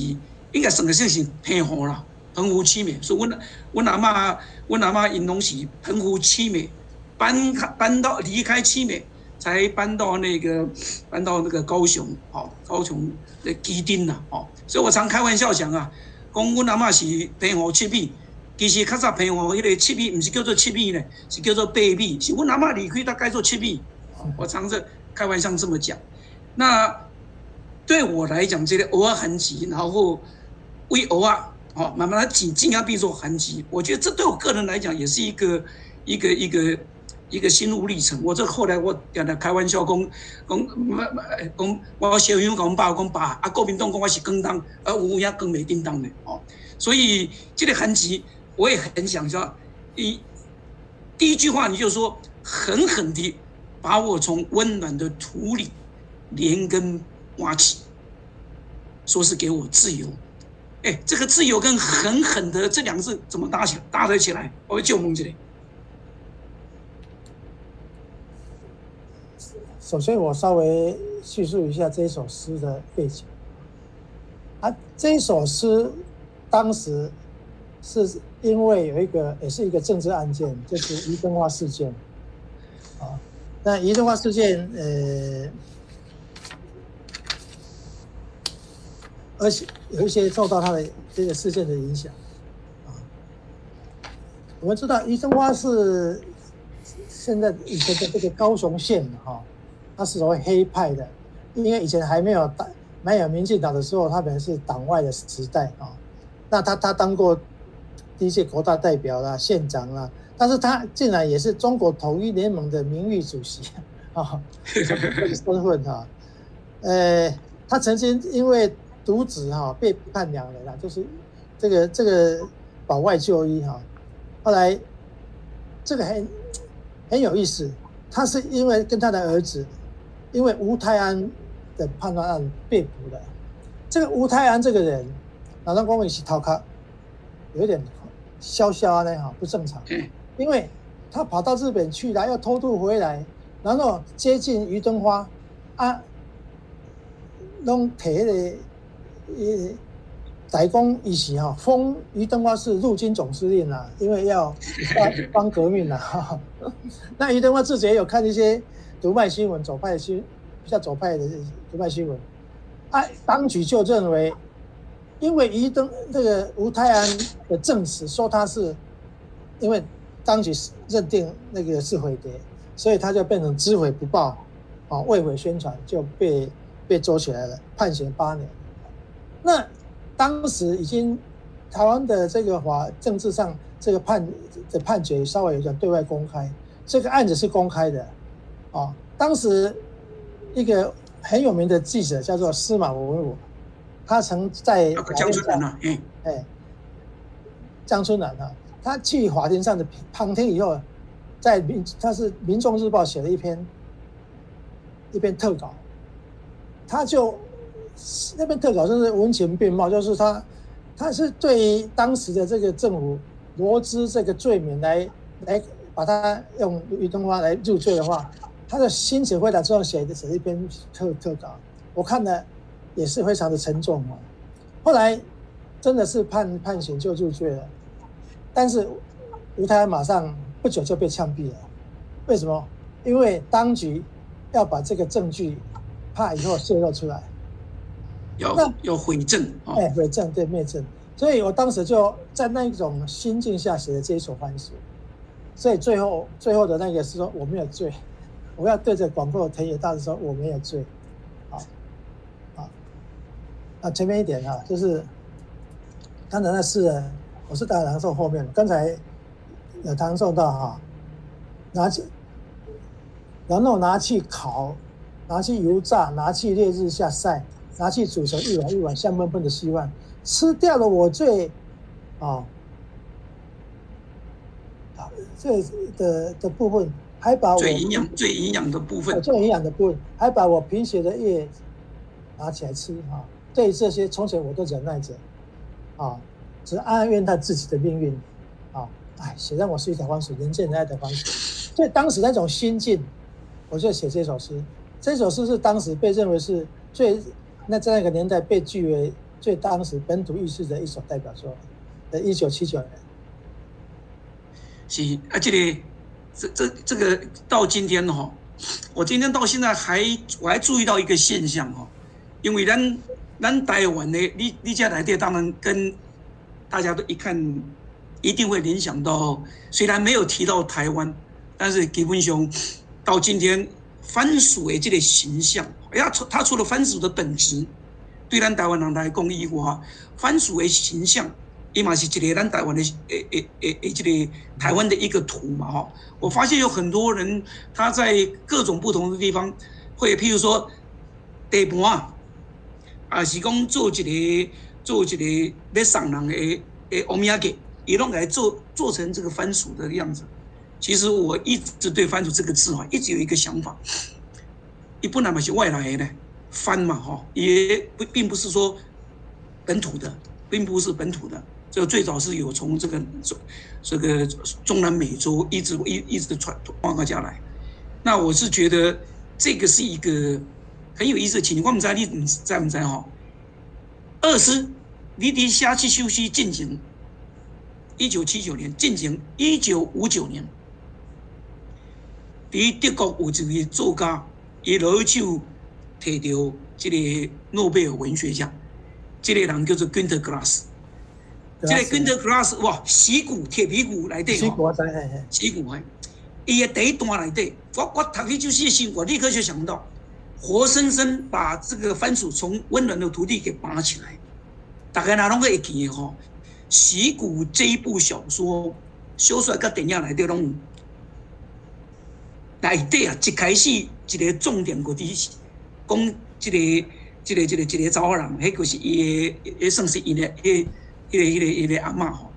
应该算得上是平湖啦，澎湖七美，所以阮阮阿嬷阮阿嬷因拢是澎湖七美，搬开搬到离开七美，才搬到那个搬到那个高雄，哦，高雄的基丁呐，哦，所以我常开玩笑讲啊，讲阮阿嬷是平湖七米，其实较早平湖迄个七米，毋是叫做七米呢，是叫做八米，是阮阿嬷离开大概做七米，我常着开玩笑这么讲。那对我来讲，这个偶尔痕迹，然后为偶尔。好，慢慢来紧紧压闭做寒疾，我觉得这对我个人来讲也是一个一个一个一个心路历程。我这后来我讲的开玩笑讲讲讲，我小朋友讲爸讲爸，啊，国民党讲我是更当，而我也更没叮当的哦。所以这个寒疾我也很想说，第第一句话你就说狠狠地把我从温暖的土里连根挖起，说是给我自由。哎，这个自由跟狠狠的这两个字怎么搭起搭得起来？我会救梦这里。首先，我稍微叙述一下这一首诗的背景。啊，这一首诗当时是因为有一个，也是一个政治案件，就是宜登花事件。啊，那宜登花事件，呃。而且有一些受到他的这个事件的影响，啊，我们知道宜生花是现在以前的这个高雄县哈，他是所谓黑派的，因为以前还没有党没有民进党的时候，他本来是党外的时代啊。那他他当过第一届国大代表啦、县长啦，但是他竟然也是中国统一联盟的名誉主席啊，[laughs] 身份哈，呃，他曾经因为。独子哈被判两年了，就是这个这个保外就医哈，后来这个很很有意思，他是因为跟他的儿子，因为吴泰安的判断案被捕了。这个吴泰安这个人，脑上光一起逃开，有点消消呢哈，不正常。因为他跑到日本去了，要偷渡回来，然后接近于登花啊，弄铁的。呃，代工一起哈，封于登花是陆军总司令啊，因为要帮帮革命呐。[laughs] 那于登花自己也有看一些独派新闻、左派新比较左派的独派新闻，啊，当局就认为，因为于登这个吴泰安的证实说他是，因为当局认定那个是毁谍，所以他就变成知悔不报，啊，未毁宣传就被被捉起来了，判刑八年。那当时已经台湾的这个法政治上这个判的判决稍微有点对外公开，这个案子是公开的，啊，当时一个很有名的记者叫做司马文武，他曾在江春南啊，哎，江春南啊，他去法庭上的旁听以后，在民他是民众日报写了一篇一篇特稿，他就。那边特稿就是文情并茂，就是他，他是对于当时的这个政府罗织这个罪名来来把他用于东花来入罪的话，他的心情非常重，写的写一篇特特稿，我看了也是非常的沉重哦。后来真的是判判刑就入罪了，但是吴太马上不久就被枪毙了，为什么？因为当局要把这个证据怕以后泄露出来。要要回正，哎，回证对灭证，所以我当时就在那一种心境下写的这一首番薯，所以最后最后的那个是说我没有罪，我要对着广阔的田野大声说我没有罪，好，好，那前面一点哈，就是刚才那诗人，我是打唐宋后面，刚才有唐宋到哈，拿去，然后拿去烤，拿去油炸，拿去烈日下晒。拿去煮成一碗一碗香喷喷的稀饭，吃掉了我最，啊，啊，这的的部分，还把我最营养最营养的部分，最营养的部分，还把我贫血的叶拿起来吃啊！对这些从前我都忍耐着，啊，只暗暗怨叹自己的命运，啊，哎，写让我是一条方水，人见人爱的方水。所以当时那种心境，我就写这首诗。这首诗是当时被认为是最。那在那个年代被据为最当时本土意识的一首代表作，在一九七九年。是啊，这个这这这个到今天哈，我今天到现在还我还注意到一个现象哈，因为咱咱台湾的你你家来的当然跟大家都一看一定会联想到，虽然没有提到台湾，但是基本上到今天番薯的这个形象，哎呀，除他除了番薯的本质，对咱台湾人来讲以外，番薯的形象。伊嘛是一个咱台湾的诶诶诶诶，这个台湾的一个图嘛吼。我发现有很多人他在各种不同的地方，会譬如说地盘啊，啊是讲做一个做一个要送人的诶欧米茄，伊拢来做做成这个番薯的样子。其实我一直对番薯这个字哈，一直有一个想法，一不然嘛是外来的呢，番嘛哈，也不并不是说本土的，并不是本土的。这个最早是有从这个这个中南美洲一直一一直传传到家来，那我是觉得这个是一个很有意思的情况。我们在你在不在哈？二师，你的下期休息进行一九七九年进行一九五九年，伫德国有一位作家，伊老手摕到这个诺贝尔文学奖，这个人叫做 Günter Grass。这个跟着 class 哇，死骨铁皮骨来对哦，洗骨哎，伊个第一段来对，我我读起就是心，我立刻就想到，活生生把这个番薯从温暖的土地给拔起来，大概哪拢会记的吼？死骨这一部小说，小说甲电影来对拢，内底啊一开始一个重点个伫讲一个一个一个一个查某人，迄个是伊的，也算是伊的迄。一个、一个、一个阿嬷吼，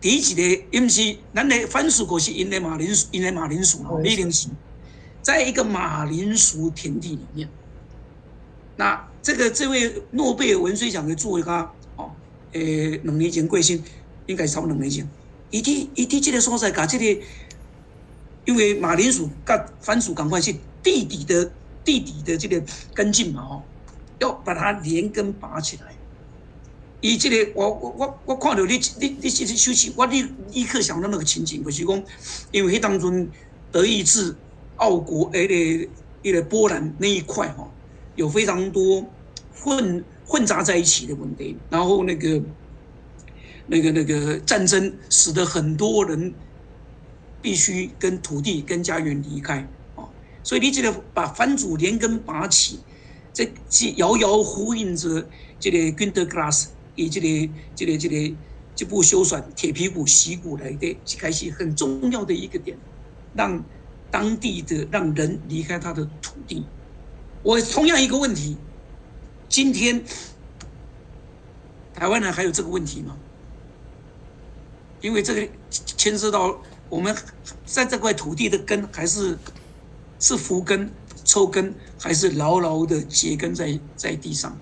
第一个因是咱的番薯果是因的马铃薯，因的马铃薯吼，马铃薯，在一个马铃薯田地里面。那这个这位诺贝尔文学奖的作家哦，诶，两年前过身，应该超两年前。伊伫伊伫这个所在，甲这个，因为马铃薯甲番薯赶快是地底的地底的这个根茎嘛吼，要把它连根拔起来。伊即个，我我我我看到你你你即个休息，我立立刻想到那个情景，就是讲，因为迄当中德意志、奥国、诶个、迄个波兰那一块哈，有非常多混混杂在一起的问题，然后那个那个那个战争使得很多人必须跟土地、跟家园离开啊，所以你这个把番主连根拔起，这遥遥呼应着这个 Günter Grass。以这个、这个、这个这部修缮铁皮鼓、习鼓来的，开始很重要的一个点，让当地的让人离开他的土地。我同样一个问题，今天台湾人还有这个问题吗？因为这个牵涉到我们在这块土地的根，还是是伏根、抽根，还是牢牢的结根在在地上？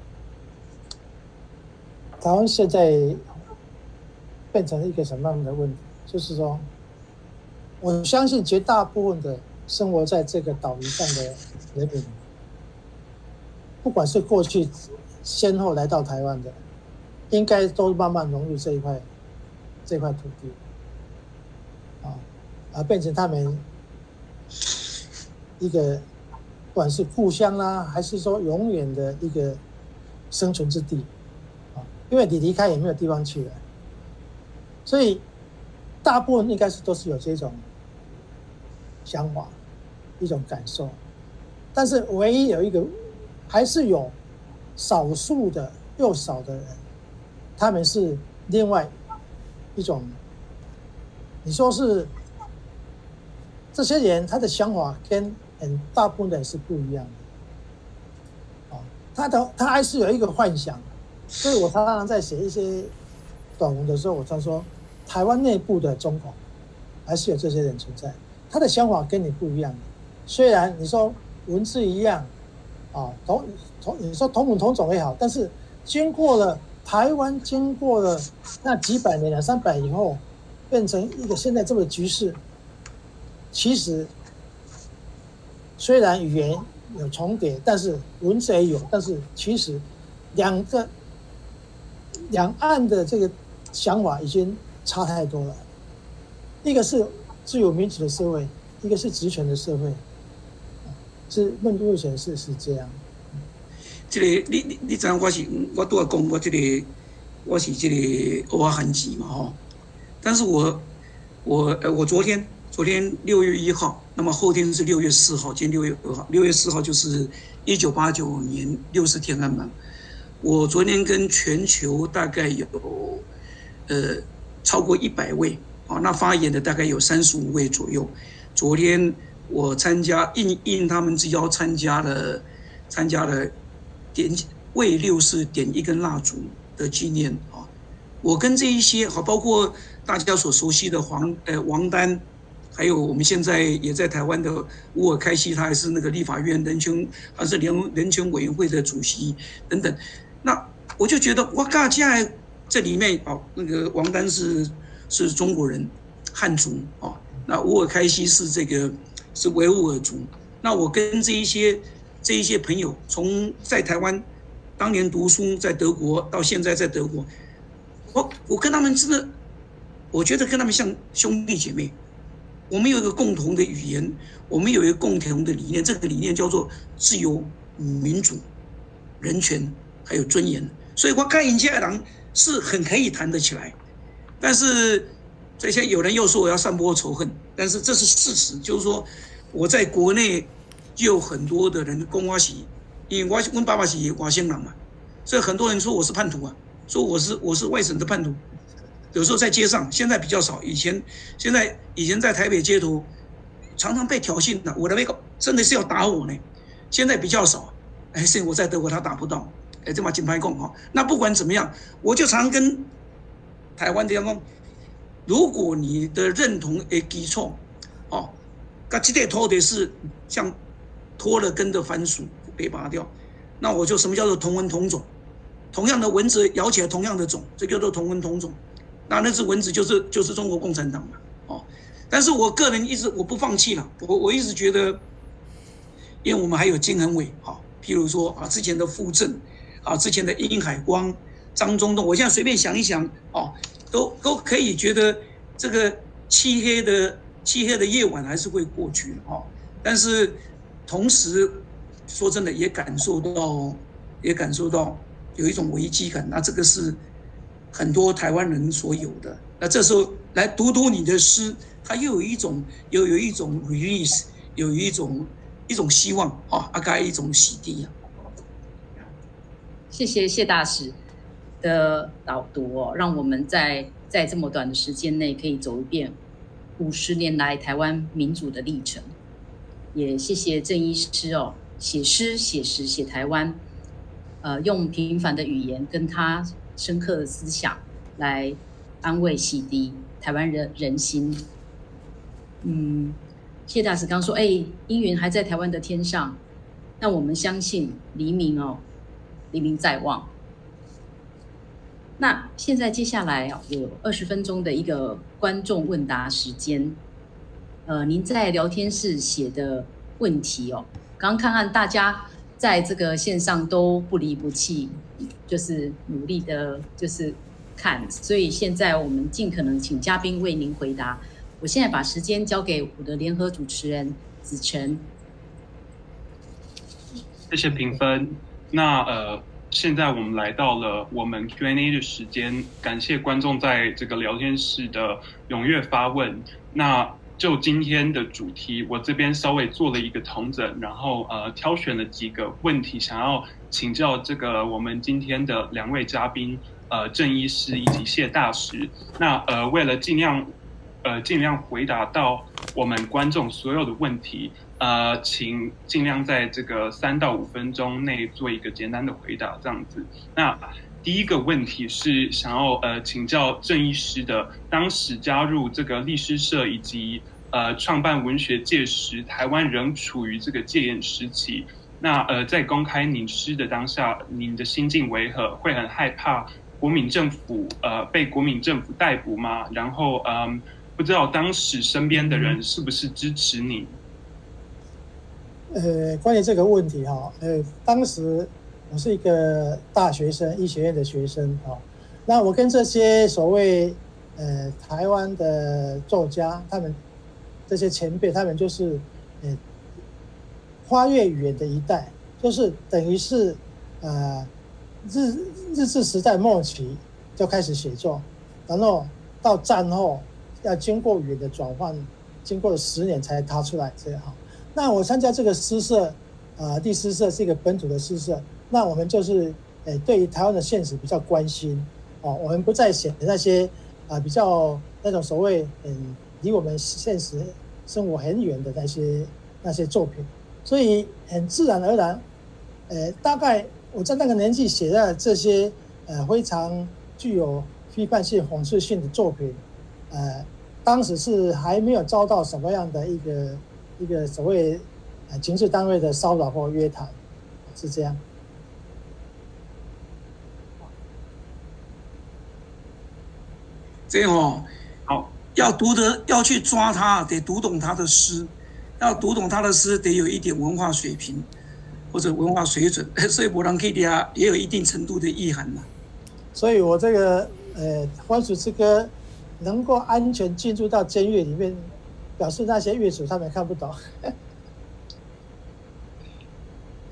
台湾现在变成了一个什么样的问题？就是说，我相信绝大部分的生活在这个岛屿上的人民，不管是过去先后来到台湾的，应该都慢慢融入这一块这块土地，啊，而变成他们一个不管是故乡啦，还是说永远的一个生存之地。因为你离开也没有地方去了，所以大部分应该是都是有这种想法、一种感受，但是唯一有一个，还是有少数的又少的人，他们是另外一种，你说是这些人他的想法跟很大部分人是不一样的，啊，他的他还是有一个幻想。所以我常常在写一些短文的时候，我常说，台湾内部的中统还是有这些人存在，他的想法跟你不一样。虽然你说文字一样，啊，同同你说同文同种也好，但是经过了台湾经过了那几百年两三百以后，变成一个现在这么局势，其实虽然语言有重叠，但是文字也有，但是其实两个。两岸的这个想法已经差太多了。一个是自由民主的社会，一个是集权的社会，是目前是是这样。这个你你你知影我是我都要讲我这个我是这个偶尔寒籍嘛吼，但是我我呃我昨天昨天六月一号，那么后天是六月四号，今天六月二号，六月四号就是一九八九年六四天安门。我昨天跟全球大概有呃超过一百位啊，那发言的大概有三十五位左右。昨天我参加应应他们之邀参加了参加了。点为六四点一根蜡烛的纪念啊！我跟这一些好，包括大家所熟悉的黄呃王丹，还有我们现在也在台湾的乌尔开西，他还是那个立法院人权还是联人权委员会的主席等等。那我就觉得哇嘎，现在这里面哦，那个王丹是是中国人汉族啊，那乌尔开西是这个是维吾尔族。那我跟这一些。这一些朋友从在台湾当年读书，在德国到现在在德国，我我跟他们真的，我觉得跟他们像兄弟姐妹。我们有一个共同的语言，我们有一个共同的理念，这个理念叫做自由、民主、人权还有尊严。所以我看尹家郎是很可以谈得起来。但是这些有人又说我要散播仇恨，但是这是事实，就是说我在国内。就有很多的人公我是，因为我我爸爸是外省人嘛，所以很多人说我是叛徒啊，说我是我是外省的叛徒。有时候在街上，现在比较少，以前现在以前在台北街头常常被挑衅的，我的那个真的是要打我呢。现在比较少，哎，是我在德国他打不到，哎，这么金牌供哈。那不管怎么样，我就常跟台湾的员工，如果你的认同诶基础，哦，那这块土地是像。脱了根的番薯被拔掉，那我就什么叫做同文同种？同样的蚊子咬起来同样的种，这叫做同文同种。那那只蚊子就是就是中国共产党嘛，哦。但是我个人一直我不放弃了，我我一直觉得，因为我们还有金恒伟，哈，譬如说啊之前的傅政，啊之前的殷海光、张忠栋，我现在随便想一想，哦，都都可以觉得这个漆黑的漆黑的夜晚还是会过去的，哦。但是。同时，说真的，也感受到，也感受到有一种危机感。那这个是很多台湾人所有的。那这时候来读读你的诗，它又有一种，又有一种 release，有一种一种希望啊，大概一种洗涤啊。谢谢谢大使的导读哦，让我们在在这么短的时间内可以走一遍五十年来台湾民主的历程。也谢谢郑医师哦，写诗写实写台湾，呃，用平凡的语言跟他深刻的思想来安慰洗涤台湾人人心。嗯，谢大使刚说，哎，阴云还在台湾的天上，那我们相信黎明哦，黎明在望。那现在接下来有二十分钟的一个观众问答时间。呃，您在聊天室写的问题哦，刚刚看看大家在这个线上都不离不弃，就是努力的，就是看，所以现在我们尽可能请嘉宾为您回答。我现在把时间交给我的联合主持人子晨。谢谢评分。那呃，现在我们来到了我们 Q&A 的时间，感谢观众在这个聊天室的踊跃发问。那就今天的主题，我这边稍微做了一个同整，然后呃挑选了几个问题，想要请教这个我们今天的两位嘉宾，呃郑医师以及谢大使。那呃为了尽量呃尽量回答到我们观众所有的问题，呃请尽量在这个三到五分钟内做一个简单的回答，这样子。那第一个问题是想要呃请教郑医师的，当时加入这个律师社以及呃创办文学界时，台湾仍处于这个戒严时期。那呃在公开您诗的当下，您的心境为何？会很害怕国民政府呃被国民政府逮捕吗？然后嗯不知道当时身边的人是不是支持你？呃，关于这个问题哈，呃当时。我是一个大学生，医学院的学生啊。那我跟这些所谓呃台湾的作家，他们这些前辈，他们就是呃跨越语言的一代，就是等于是呃日日治时代末期就开始写作，然后到战后要经过语言的转换，经过了十年才踏出来这样。那我参加这个诗社，啊，第诗社是一个本土的诗社，那我们就是诶对于台湾的现实比较关心哦，我们不再写那些啊比较那种所谓嗯离我们现实生活很远的那些那些作品，所以很自然而然，呃，大概我在那个年纪写的这些呃非常具有批判性、讽刺性的作品，呃，当时是还没有遭到什么样的一个。一个所谓呃情治单位的骚扰或约谈，是这样。这哦，好，要读的要去抓他，得读懂他的诗，要读懂他的诗，得有一点文化水平或者文化水准，[laughs] 所以《勃朗 K 迪亚》也有一定程度的意涵嘛。所以我这个呃《番薯之歌》能够安全进入到监狱里面。表示那些乐手他们看不懂。[laughs]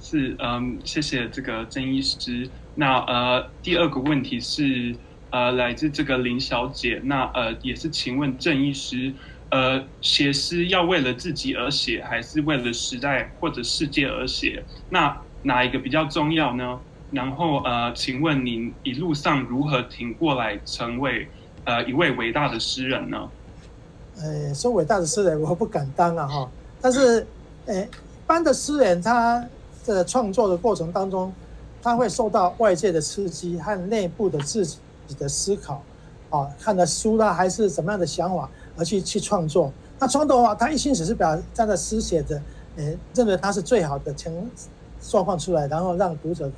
是，嗯，谢谢这个郑医师。那呃，第二个问题是，呃，来自这个林小姐。那呃，也是请问郑医师，呃，写诗要为了自己而写，还是为了时代或者世界而写？那哪一个比较重要呢？然后呃，请问您一路上如何挺过来，成为呃一位伟大的诗人呢？呃，说伟大的诗人我不敢当啊哈，但是，呃，一般的诗人他的创作的过程当中，他会受到外界的刺激和内部的自己的思考，啊，看的书啦还是什么样的想法而去去创作。那创作的话，他一心只是把这样的诗写的，呃，认为他是最好的情状况出来，然后让读者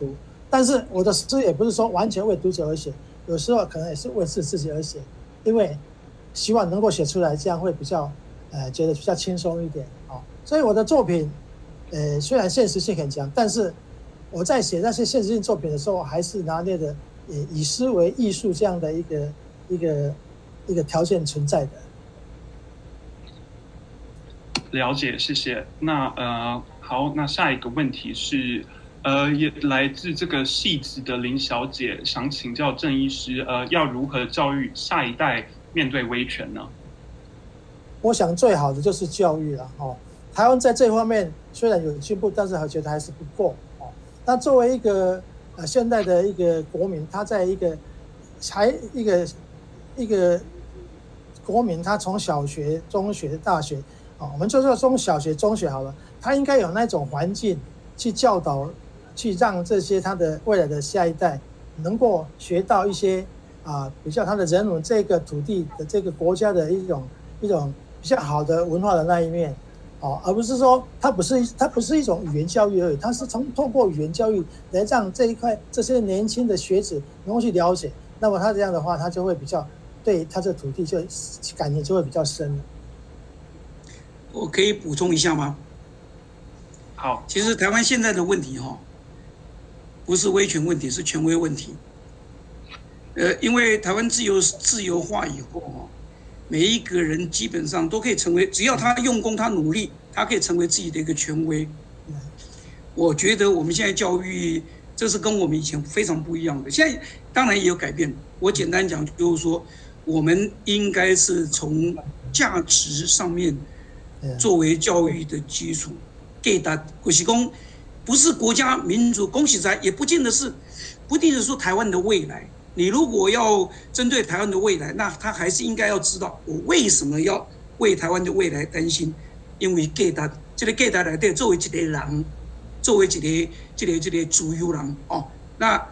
读。但是我的诗也不是说完全为读者而写，有时候可能也是为自自己而写，因为。希望能够写出来，这样会比较，呃，觉得比较轻松一点啊。所以我的作品，呃，虽然现实性很强，但是我在写那些现实性作品的时候，还是拿捏的，呃，以诗为艺术这样的一个一个一个条件存在的。了解，谢谢。那呃，好，那下一个问题是，呃，也来自这个戏子的林小姐，想请教郑医师，呃，要如何教育下一代？面对威权呢？我想最好的就是教育了哦。台湾在这方面虽然有进步，但是我觉得还是不够哦。那作为一个呃现代的一个国民，他在一个才一个一个国民，他从小学、中学、大学啊，我们就说从小学、中学好了，他应该有那种环境去教导，去让这些他的未来的下一代能够学到一些。啊，比较他的人文这个土地的这个国家的一种一种比较好的文化的那一面，哦，而不是说它不是它不是一种语言教育而已，它是从透过语言教育来让这一块这些年轻的学子能够去了解，那么他这样的话，他就会比较对他这土地就感情就会比较深。我可以补充一下吗？好，其实台湾现在的问题哈，不是威权问题，是权威问题。呃，因为台湾自由自由化以后哈，每一个人基本上都可以成为，只要他用功，他努力，他可以成为自己的一个权威。我觉得我们现在教育，这是跟我们以前非常不一样的。现在当然也有改变。我简单讲，就是说，我们应该是从价值上面作为教育的基础，给他国喜功，不是国家民族恭喜在，也不见得是，不一定是说台湾的未来。你如果要针对台湾的未来，那他还是应该要知道我为什么要为台湾的未来担心，因为给他这个给他来对作为一个人，作为一个这个这个主优人哦。那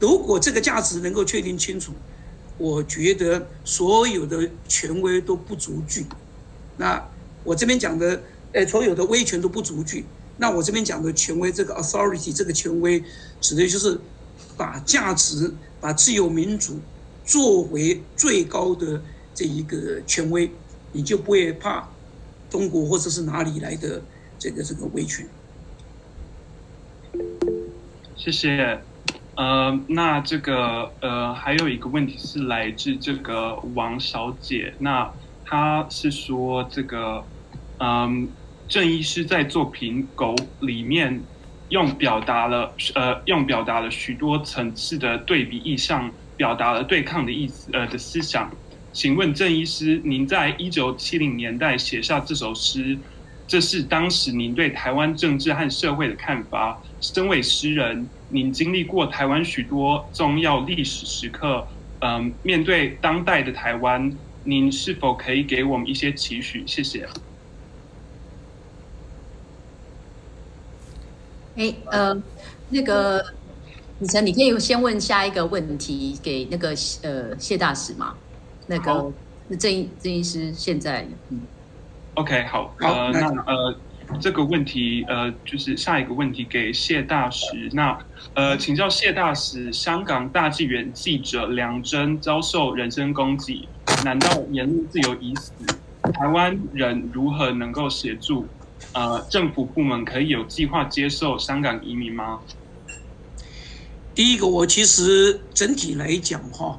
如果这个价值能够确定清楚，我觉得所有的权威都不足惧。那我这边讲的，呃，所有的威权都不足惧。那我这边讲的权威，这个 authority 这个权威，指的就是把价值。把自由民主作为最高的这一个权威，你就不会怕中国或者是哪里来的这个这个威权。谢谢。呃，那这个呃还有一个问题是来自这个王小姐，那她是说这个，嗯，郑医师在作品《狗》里面用表达了呃用表达了许多层次的对比意象，表达了对抗的意思呃的思想。请问郑医师，您在一九七零年代写下这首诗，这是当时您对台湾政治和社会的看法。身为诗人，您经历过台湾许多重要历史时刻，嗯，面对当代的台湾。您是否可以给我们一些期许？谢谢。哎，呃，那个李晨，你可以先问下一个问题给那个呃谢大使嘛？那个郑郑医师现在嗯，OK，好，呃，那呃。这个问题，呃，就是下一个问题给谢大使。那，呃，请教谢大使，香港大纪元记者梁真遭受人身攻击，难道言论自由已死？台湾人如何能够协助？呃，政府部门可以有计划接受香港移民吗？第一个，我其实整体来讲哈，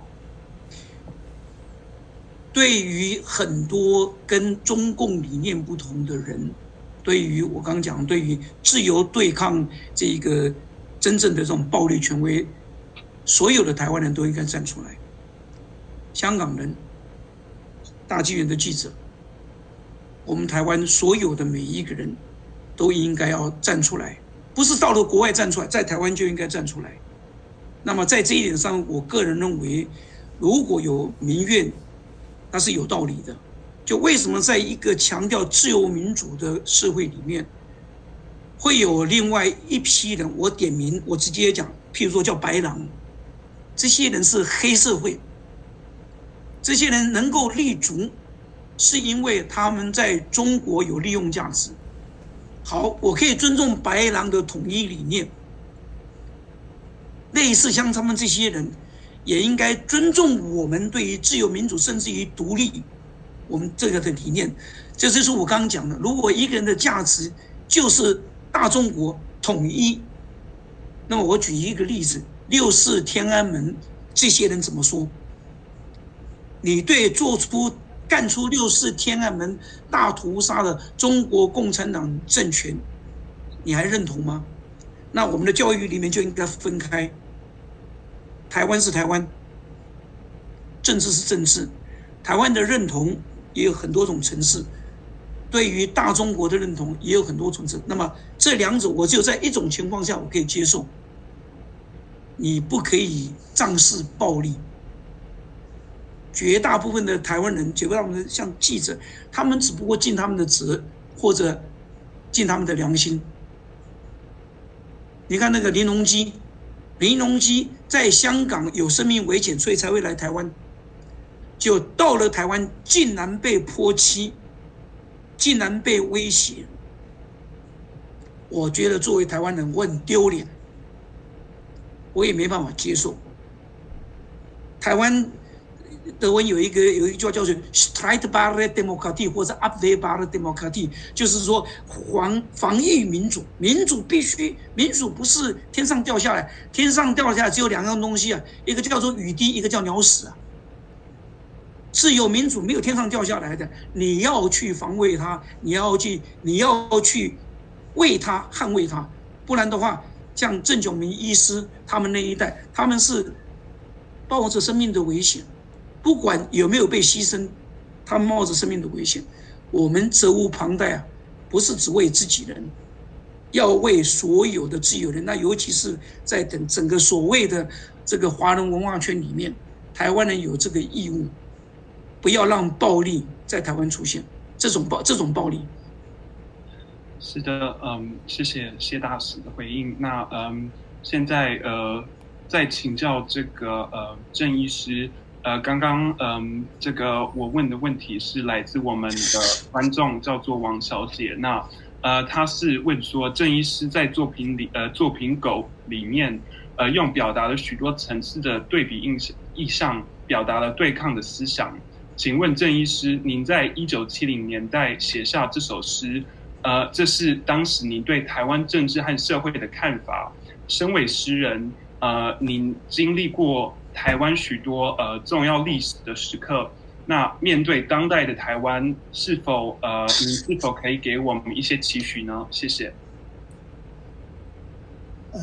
对于很多跟中共理念不同的人。对于我刚讲，对于自由对抗这个真正的这种暴力权威，所有的台湾人都应该站出来。香港人、大纪元的记者，我们台湾所有的每一个人都应该要站出来，不是到了国外站出来，在台湾就应该站出来。那么在这一点上，我个人认为，如果有民怨，那是有道理的。就为什么在一个强调自由民主的社会里面，会有另外一批人？我点名，我直接讲，譬如说叫白狼，这些人是黑社会。这些人能够立足，是因为他们在中国有利用价值。好，我可以尊重白狼的统一理念，类似像他们这些人，也应该尊重我们对于自由民主，甚至于独立。我们这个的理念，这就是我刚刚讲的。如果一个人的价值就是大中国统一，那么我举一个例子：六四天安门这些人怎么说？你对做出干出六四天安门大屠杀的中国共产党政权，你还认同吗？那我们的教育里面就应该分开：台湾是台湾，政治是政治，台湾的认同。也有很多种层次，对于大中国的认同也有很多层次。那么这两种，我只有在一种情况下我可以接受。你不可以仗势暴力。绝大部分的台湾人，绝大部分的像记者，他们只不过尽他们的职，或者尽他们的良心。你看那个林隆基，林隆基在香港有生命危险，所以才会来台湾。就到了台湾，竟然被泼漆，竟然被威胁。我觉得作为台湾人，我很丢脸，我也没办法接受。台湾德文有一个有一句话叫做 “Streitbare Demokratie” 或者 “Abwehrbare Demokratie”，就是说防防御民主，民主必须民主不是天上掉下来，天上掉下来只有两样东西啊，一个叫做雨滴，一个叫鸟屎啊。自由民主没有天上掉下来的，你要去防卫它，你要去，你要去为它捍卫它，不然的话，像郑炯明医师他们那一代，他们是冒着生命的危险，不管有没有被牺牲，他冒着生命的危险，我们责无旁贷啊，不是只为自己人，要为所有的自由人，那尤其是在等整个所谓的这个华人文化圈里面，台湾人有这个义务。不要让暴力在台湾出现，这种暴这种暴力。是的，嗯，谢谢谢大使的回应。那嗯，现在呃，再请教这个呃郑医师，呃，刚刚嗯这个我问的问题是来自我们的观众，叫做王小姐。那呃，她是问说郑医师在作品里呃作品狗里面呃用表达了许多层次的对比印象意象，表达了对抗的思想。请问郑医师，您在一九七零年代写下这首诗，呃，这是当时您对台湾政治和社会的看法。身为诗人，呃，您经历过台湾许多呃重要历史的时刻，那面对当代的台湾，是否呃，你是否可以给我们一些期许呢？谢谢。呃，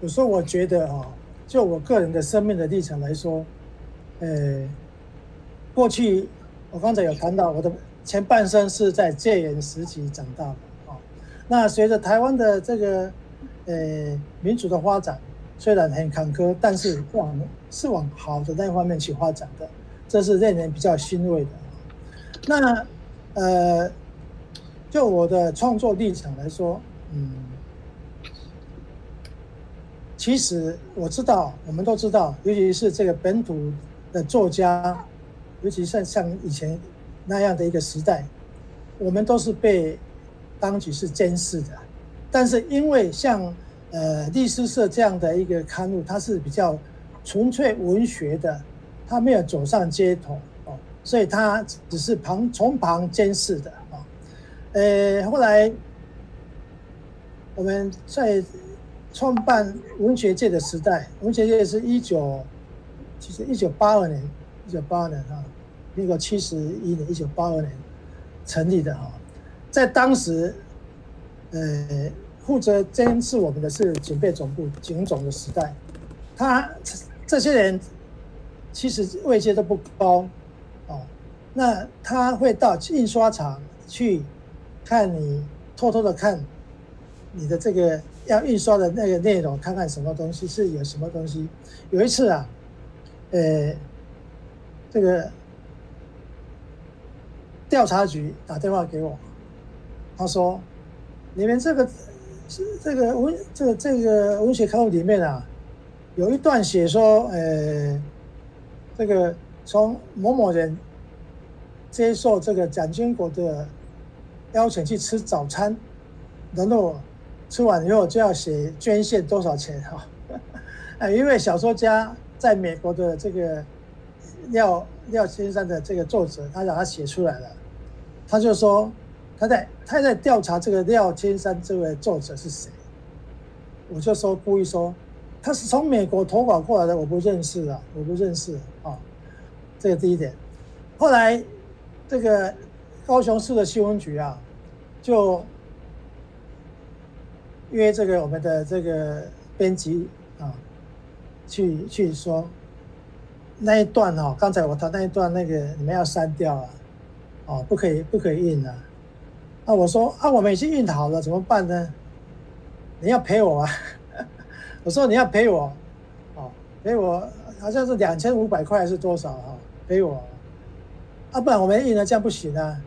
有时候我觉得啊，就我个人的生命的历程来说，呃，过去我刚才有谈到，我的前半生是在戒严时期长大的啊。那随着台湾的这个呃民主的发展，虽然很坎坷，但是往是往好的那方面去发展的，这是令人比较欣慰的。那呃，就我的创作历程来说，嗯。其实我知道，我们都知道，尤其是这个本土的作家，尤其像像以前那样的一个时代，我们都是被当局是监视的。但是因为像呃律师社这样的一个刊物，它是比较纯粹文学的，它没有走上街头哦，所以它只是旁从旁监视的啊。呃，后来我们在。创办文学界的时代，文学界是一九，其实一九八二年，一九八二年啊，民国七十一年，一九八二年成立的哈，在当时，呃，负责监视我们的是警备总部警总的时代，他这些人其实位阶都不高，哦，那他会到印刷厂去看你，偷偷的看你的这个。要印刷的那个内容，看看什么东西是有什么东西。有一次啊，呃，这个调查局打电话给我，他说：“你们这个这个文这个这个文学刊物里面啊，有一段写说，呃，这个从某某人接受这个蒋经国的邀请去吃早餐，然后。”吃完以后就要写捐献多少钱哈，呃，[laughs] 因为小说家在美国的这个廖廖先生的这个作者，他让他写出来了，他就说他在他在调查这个廖千山这位作者是谁，我就说故意说他是从美国投稿过来的，我不认识啊，我不认识啊，这个第一点。后来这个高雄市的新闻局啊，就。约这个我们的这个编辑啊，去去说那一段哦，刚才我谈那一段那个你们要删掉啊，哦，不可以不可以印啊。那我说啊，我们已经运好了，怎么办呢？你要赔我啊！[laughs] 我说你要赔我，哦，赔我好像是两千五百块还是多少啊？赔我啊，不然我们运了这样不行啊。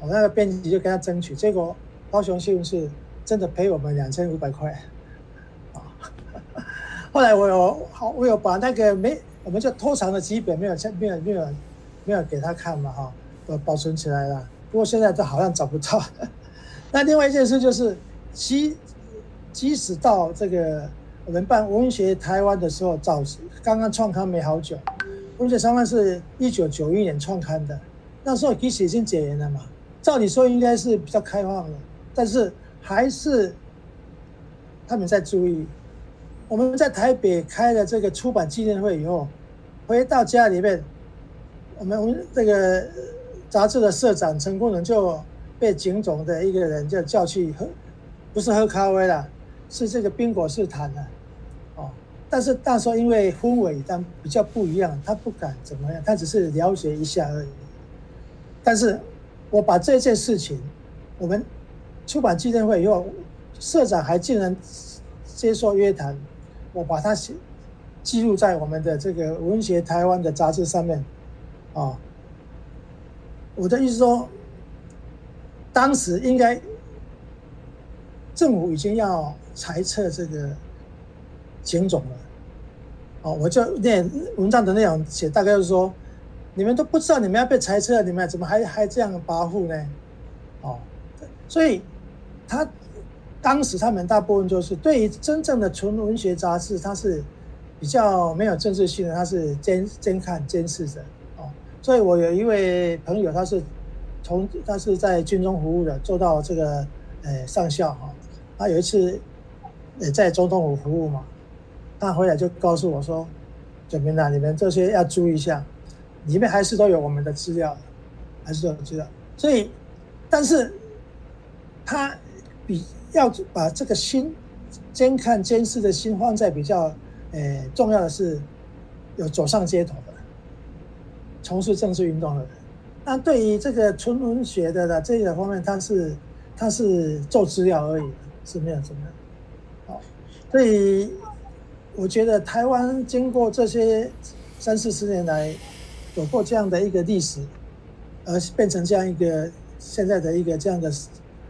我那个编辑就跟他争取，结果高雄新闻是。真的赔我们两千五百块，啊！[laughs] 后来我有好，我有把那个没，我们就偷藏的基本没有，没有，没有，没有给他看嘛，哈，都保存起来了。不过现在都好像找不到。[laughs] 那另外一件事就是，即即使到这个我们办文学台湾的时候，早刚刚创刊没好久，文学台湾是一九九一年创刊的，那时候其实已经解严了嘛，照理说应该是比较开放了，但是。还是他们在注意。我们在台北开了这个出版纪念会以后，回到家里面，我们这个杂志的社长陈功仁就被警总的一个人就叫去喝，不是喝咖啡了，是这个宾果士谈的，哦。但是那时候因为氛围但比较不一样，他不敢怎么样，他只是了解一下而已。但是我把这件事情，我们。出版纪念会以后，社长还竟然接受约谈，我把它写记录在我们的这个文学台湾的杂志上面，啊，我的意思说，当时应该政府已经要裁撤这个警总了，哦，我就念文章的内容写，大概就是说，你们都不知道你们要被裁撤，你们怎么还还这样跋扈呢？哦，所以。他当时他们大部分就是对于真正的纯文学杂志，它是比较没有政治性的，它是监监看监视着。所以我有一位朋友，他是从他是在军中服务的，做到这个呃上校哈。他有一次也在总统府服务嘛，他回来就告诉我说：“准明啊，你们这些要注意一下，里面还是都有我们的资料，还是都有资料。所以，但是他比要把这个心监看监视的心放在比较，呃，重要的是有走上街头，从事政治运动的人。那对于这个纯文学的的这个方面，他是他是做资料而已，是没有什么。好，所以我觉得台湾经过这些三四十年来，有过这样的一个历史，而变成这样一个现在的一个这样的，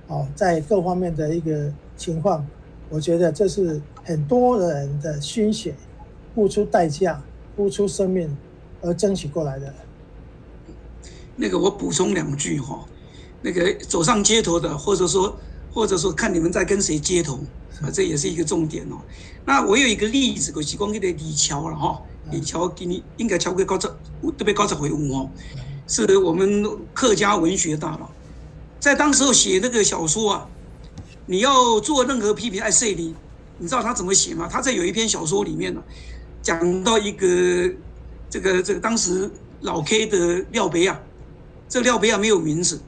哦，在各方面的一个情况，我觉得这是很多人的心血，付出代价，付出生命而争取过来的。那个我补充两句哈，那个走上街头的，或者说或者说看你们在跟谁接头啊，这也是一个重点哦。那我有一个例子，我提供给的李桥了哈，李桥给你应该桥过高职，特别高职回屋哦，是我们客家文学大佬，在当时候写那个小说啊，你要做任何批评，哎，谁你你知道他怎么写吗？他在有一篇小说里面呢，讲到一个这个这个当时老 K 的廖北亚。这廖比亚没有名字，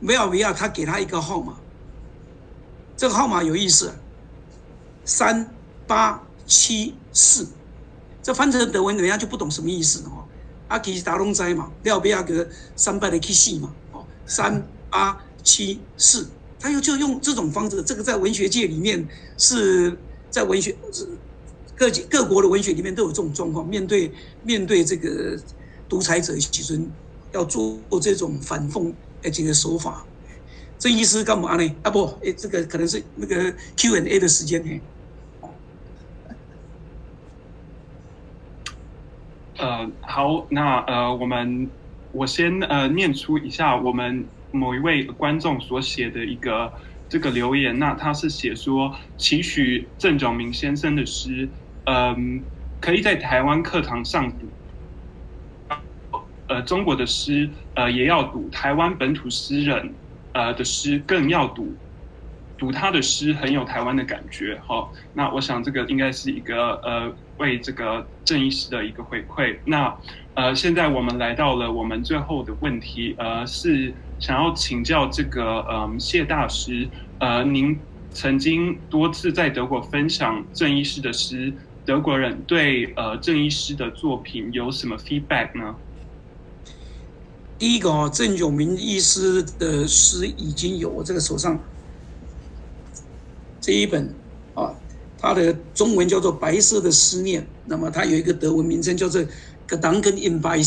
廖比亚他给他一个号码，这个号码有意思，三八七四，这翻成德文人家就不懂什么意思哦。阿基达隆斋嘛，廖比亚格三八的 K 系嘛，哦，三八七四，他又就用这种方式，这个在文学界里面是在文学各各国的文学里面都有这种状况，面对面对这个独裁者其实。要做这种反讽的这个手法，这意思干嘛呢？啊不，诶，这个可能是那个 Q&A 的时间呢。呃，好，那呃，我们我先呃念出一下我们某一位观众所写的一个这个留言。那他是写说，期许郑炯明先生的诗，嗯，可以在台湾课堂上读。呃，中国的诗，呃，也要读；台湾本土诗人，呃的诗更要读。读他的诗很有台湾的感觉，哈。那我想这个应该是一个呃为这个郑医师的一个回馈。那呃，现在我们来到了我们最后的问题，呃，是想要请教这个嗯谢大师，呃，您曾经多次在德国分享郑医师的诗，德国人对呃郑医师的作品有什么 feedback 呢？第一个哦，郑永明医师的诗已经有我这个手上这一本啊，他的中文叫做《白色的思念》，那么他有一个德文名称叫做《Gedanken in Weiß》，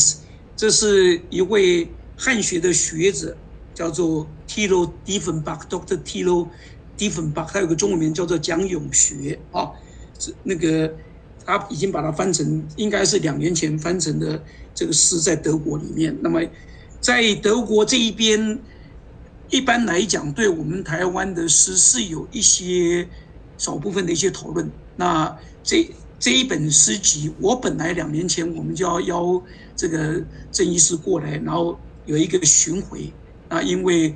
这是一位汉学的学者，叫做 Tilo Diefenbach，Dr. Tilo Diefenbach，他有个中文名叫做蒋永学啊，是那个他已经把它翻成，应该是两年前翻成的这个诗，在德国里面，那么。在德国这一边，一般来讲，对我们台湾的诗是有一些少部分的一些讨论。那这这一本诗集，我本来两年前我们就要邀这个郑医师过来，然后有一个巡回。那因为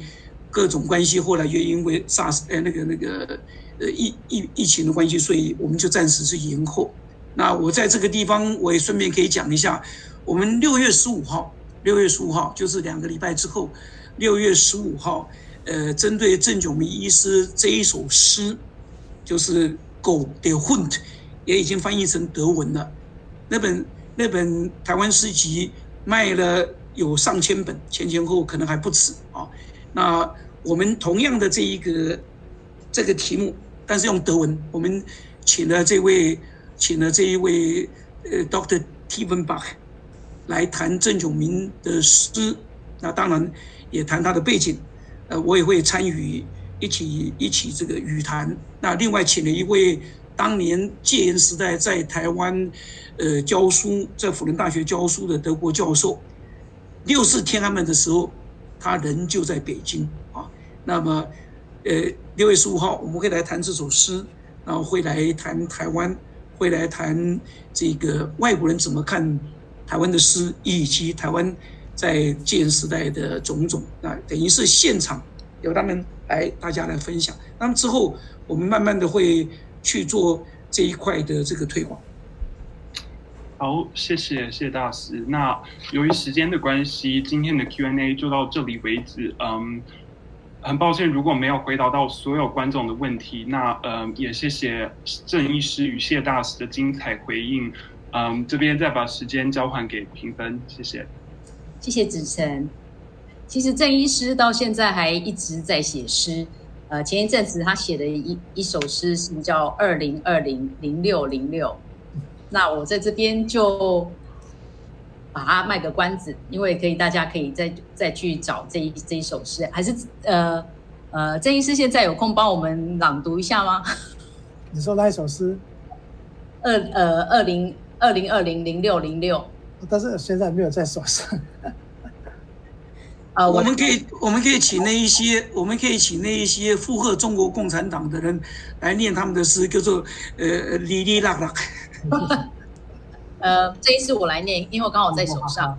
各种关系，后来又因为 SARS 呃那个那个呃疫疫疫情的关系，所以我们就暂时是延后。那我在这个地方，我也顺便可以讲一下，我们六月十五号。六月十五号就是两个礼拜之后，六月十五号，呃，针对郑炯明医师这一首诗，就是《狗的 hunt》，也已经翻译成德文了。那本那本台湾诗集卖了有上千本，前前后可能还不止啊。那我们同样的这一个这个题目，但是用德文，我们请了这位，请了这一位，呃，Dr. Tivenbach。来谈郑炯明的诗，那当然也谈他的背景，呃，我也会参与一起一起这个语谈。那另外请了一位当年戒严时代在台湾呃教书，在辅仁大学教书的德国教授，六四天安门的时候，他人就在北京啊。那么呃六月十五号我们会来谈这首诗，然后会来谈台湾，会来谈这个外国人怎么看。台湾的诗以及台湾在戒时代的种种，那等于是现场由他们来大家来分享。那么之后，我们慢慢的会去做这一块的这个推广。好，谢谢谢大师。那由于时间的关系，今天的 Q&A 就到这里为止。嗯，很抱歉如果没有回答到所有观众的问题。那嗯，也谢谢郑医师与谢大师的精彩回应。嗯，这边再把时间交还给评分，谢谢。谢谢子晨。其实郑医师到现在还一直在写诗。呃，前一阵子他写的一一首诗是叫《二零二零零六零六》。那我在这边就把它卖个关子，因为可以大家可以再再去找这一这一首诗，还是呃呃，郑医师现在有空帮我们朗读一下吗？[laughs] 你说那一首诗？二呃二零二零二零零六零六，但是现在没有在手上。啊，我们可以我们可以请那一些我们可以请那一些附和中国共产党的人来念他们的诗，叫做呃哩哩啦啦。[laughs] 呃，这一次我来念，因为我刚好在手上。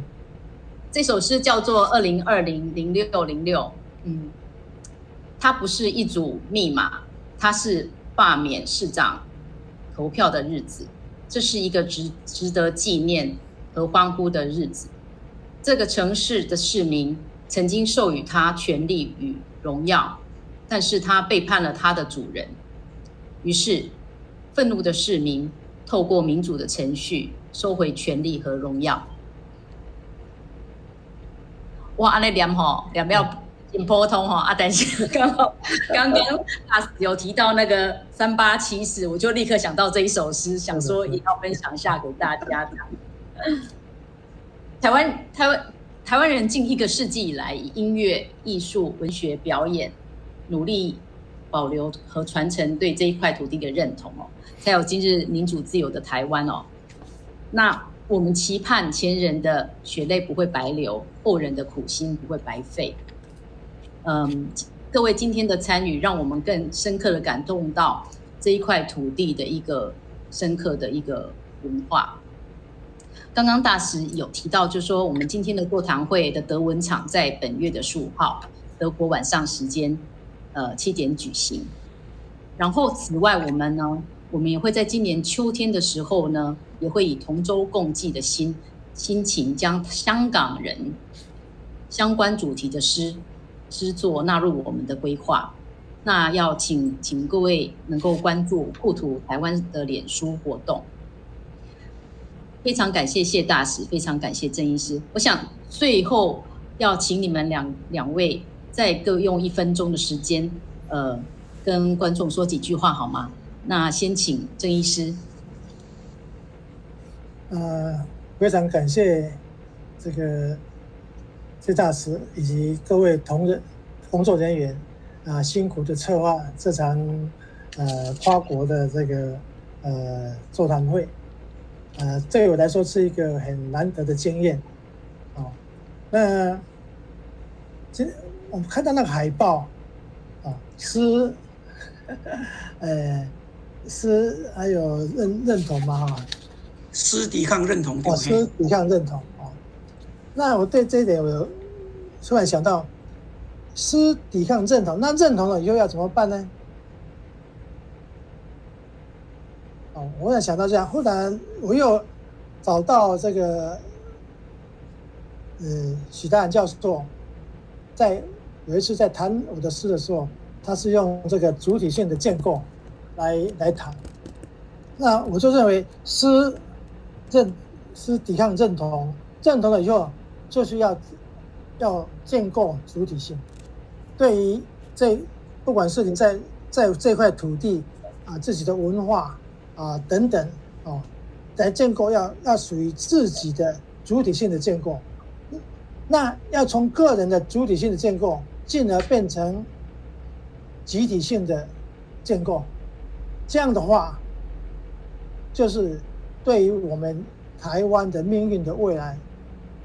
这首诗叫做《二零二零零六零六》，嗯，它不是一组密码，它是罢免市长投票的日子，这是一个值值得纪念和欢呼的日子。这个城市的市民曾经授予他权力与荣耀，但是他背叛了他的主人，于是愤怒的市民。透过民主的程序收回权力和荣耀。哇，阿那两吼两要很普通哈，啊，但是刚好 [laughs] 刚刚啊有提到那个三八七四，我就立刻想到这一首诗，想说也要分享一下给大家。台湾台湾台湾人近一个世纪以来，音乐、艺术、文学、表演，努力保留和传承对这一块土地的认同哦。才有今日民主自由的台湾哦。那我们期盼前人的血泪不会白流，后人的苦心不会白费。嗯，各位今天的参与，让我们更深刻的感动到这一块土地的一个深刻的一个文化。刚刚大使有提到，就说我们今天的座谈会的德文场在本月的十五号，德国晚上时间，呃七点举行。然后此外，我们呢？我们也会在今年秋天的时候呢，也会以同舟共济的心心情，将香港人相关主题的诗之作纳入我们的规划。那要请请各位能够关注故土台湾的脸书活动。非常感谢谢大使，非常感谢郑医师。我想最后要请你们两两位再各用一分钟的时间，呃，跟观众说几句话好吗？那先请郑医师。呃，非常感谢这个谢大师以及各位同仁、工作人员啊，辛苦的策划这场呃跨国的这个呃座谈会，呃，对我来说是一个很难得的经验。哦，那今我们看到那个海报啊，是呃。是还有认认同吗？哈，是抵抗认同。哦，是抵抗认同。那我对这一点，我突然想到，是抵抗认同，那认同了以后要怎么办呢？哦，我也想到这样。忽然我又找到这个，呃，许大教授，在有一次在谈我的诗的时候，他是用这个主体性的建构。来来谈，那我就认为诗认诗抵抗认同，认同了以后，就是要要建构主体性。对于这不管是你在在这块土地啊，自己的文化啊等等哦，来建构要要属于自己的主体性的建构。那要从个人的主体性的建构，进而变成集体性的建构。这样的话，就是对于我们台湾的命运的未来，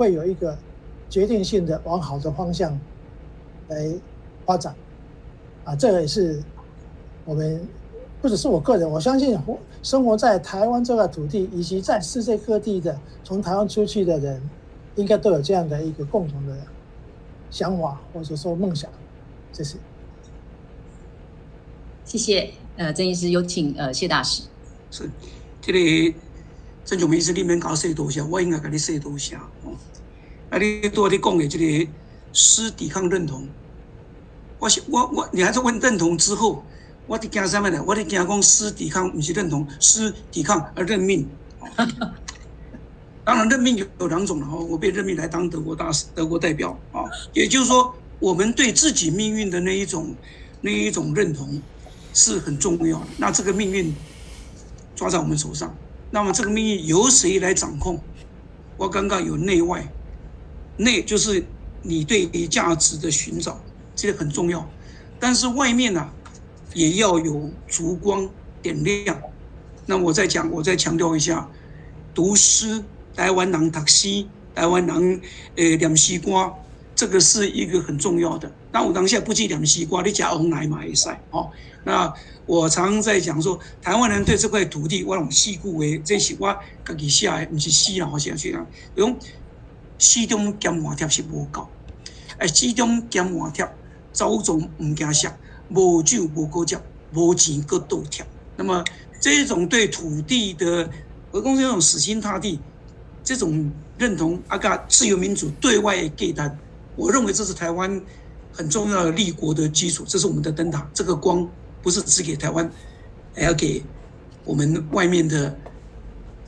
会有一个决定性的往好的方向来发展。啊，这也是我们不只是我个人，我相信活生活在台湾这块土地，以及在世界各地的从台湾出去的人，应该都有这样的一个共同的想法或者说梦想。谢谢。谢谢。呃，郑医师有请呃谢大使。是，这里郑总意思你免搞说多下，我应该给你说多下哦。啊，你多你讲的这个诗抵抗认同，我是我我，你还是问认同之后，我得惊什么呢？我得惊讲诗抵抗不是认同，诗抵抗而认命。当然，任命有有两种了哈。我被任命来当德国大使、德国代表啊，也就是说，我们对自己命运的那一种、那一种认同是很重要的。那这个命运抓在我们手上，那么这个命运由谁来掌控？我刚刚有内外，内就是你对于价值的寻找，这个很重要。但是外面呢，也要有烛光点亮。那我再讲，我再强调一下，读诗。台湾人读诗，台湾人诶念西瓜，这个是一个很重要的。那我当下不记念西瓜，你加红奶嘛也塞哦。那我常在讲说，台湾人对这块土地，我用细故为这是我家己写的，不是诗啦，我写去啦。用诗中兼画贴是无够，诶，诗中兼画贴，走总唔惊写，无酒无高接，无钱个倒贴。那么这种对土地的，我讲这种死心塌地。这种认同阿嘎自由民主对外给单，我认为这是台湾很重要的立国的基础，这是我们的灯塔。这个光不是只给台湾，还要给我们外面的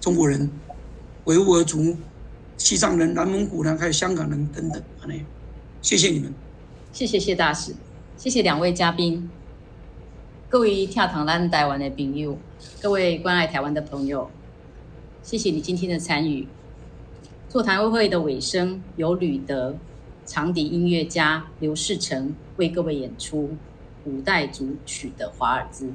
中国人、维吾尔族、西藏人、南蒙古人，还有香港人等等。好嘞，谢谢你们，谢谢谢大使，谢谢两位嘉宾，各位跳堂咱台湾的朋友，各位关爱台湾的朋友，谢谢你今天的参与。座谈会的尾声，由吕德长笛音乐家刘世成为各位演出五代组曲的华尔兹。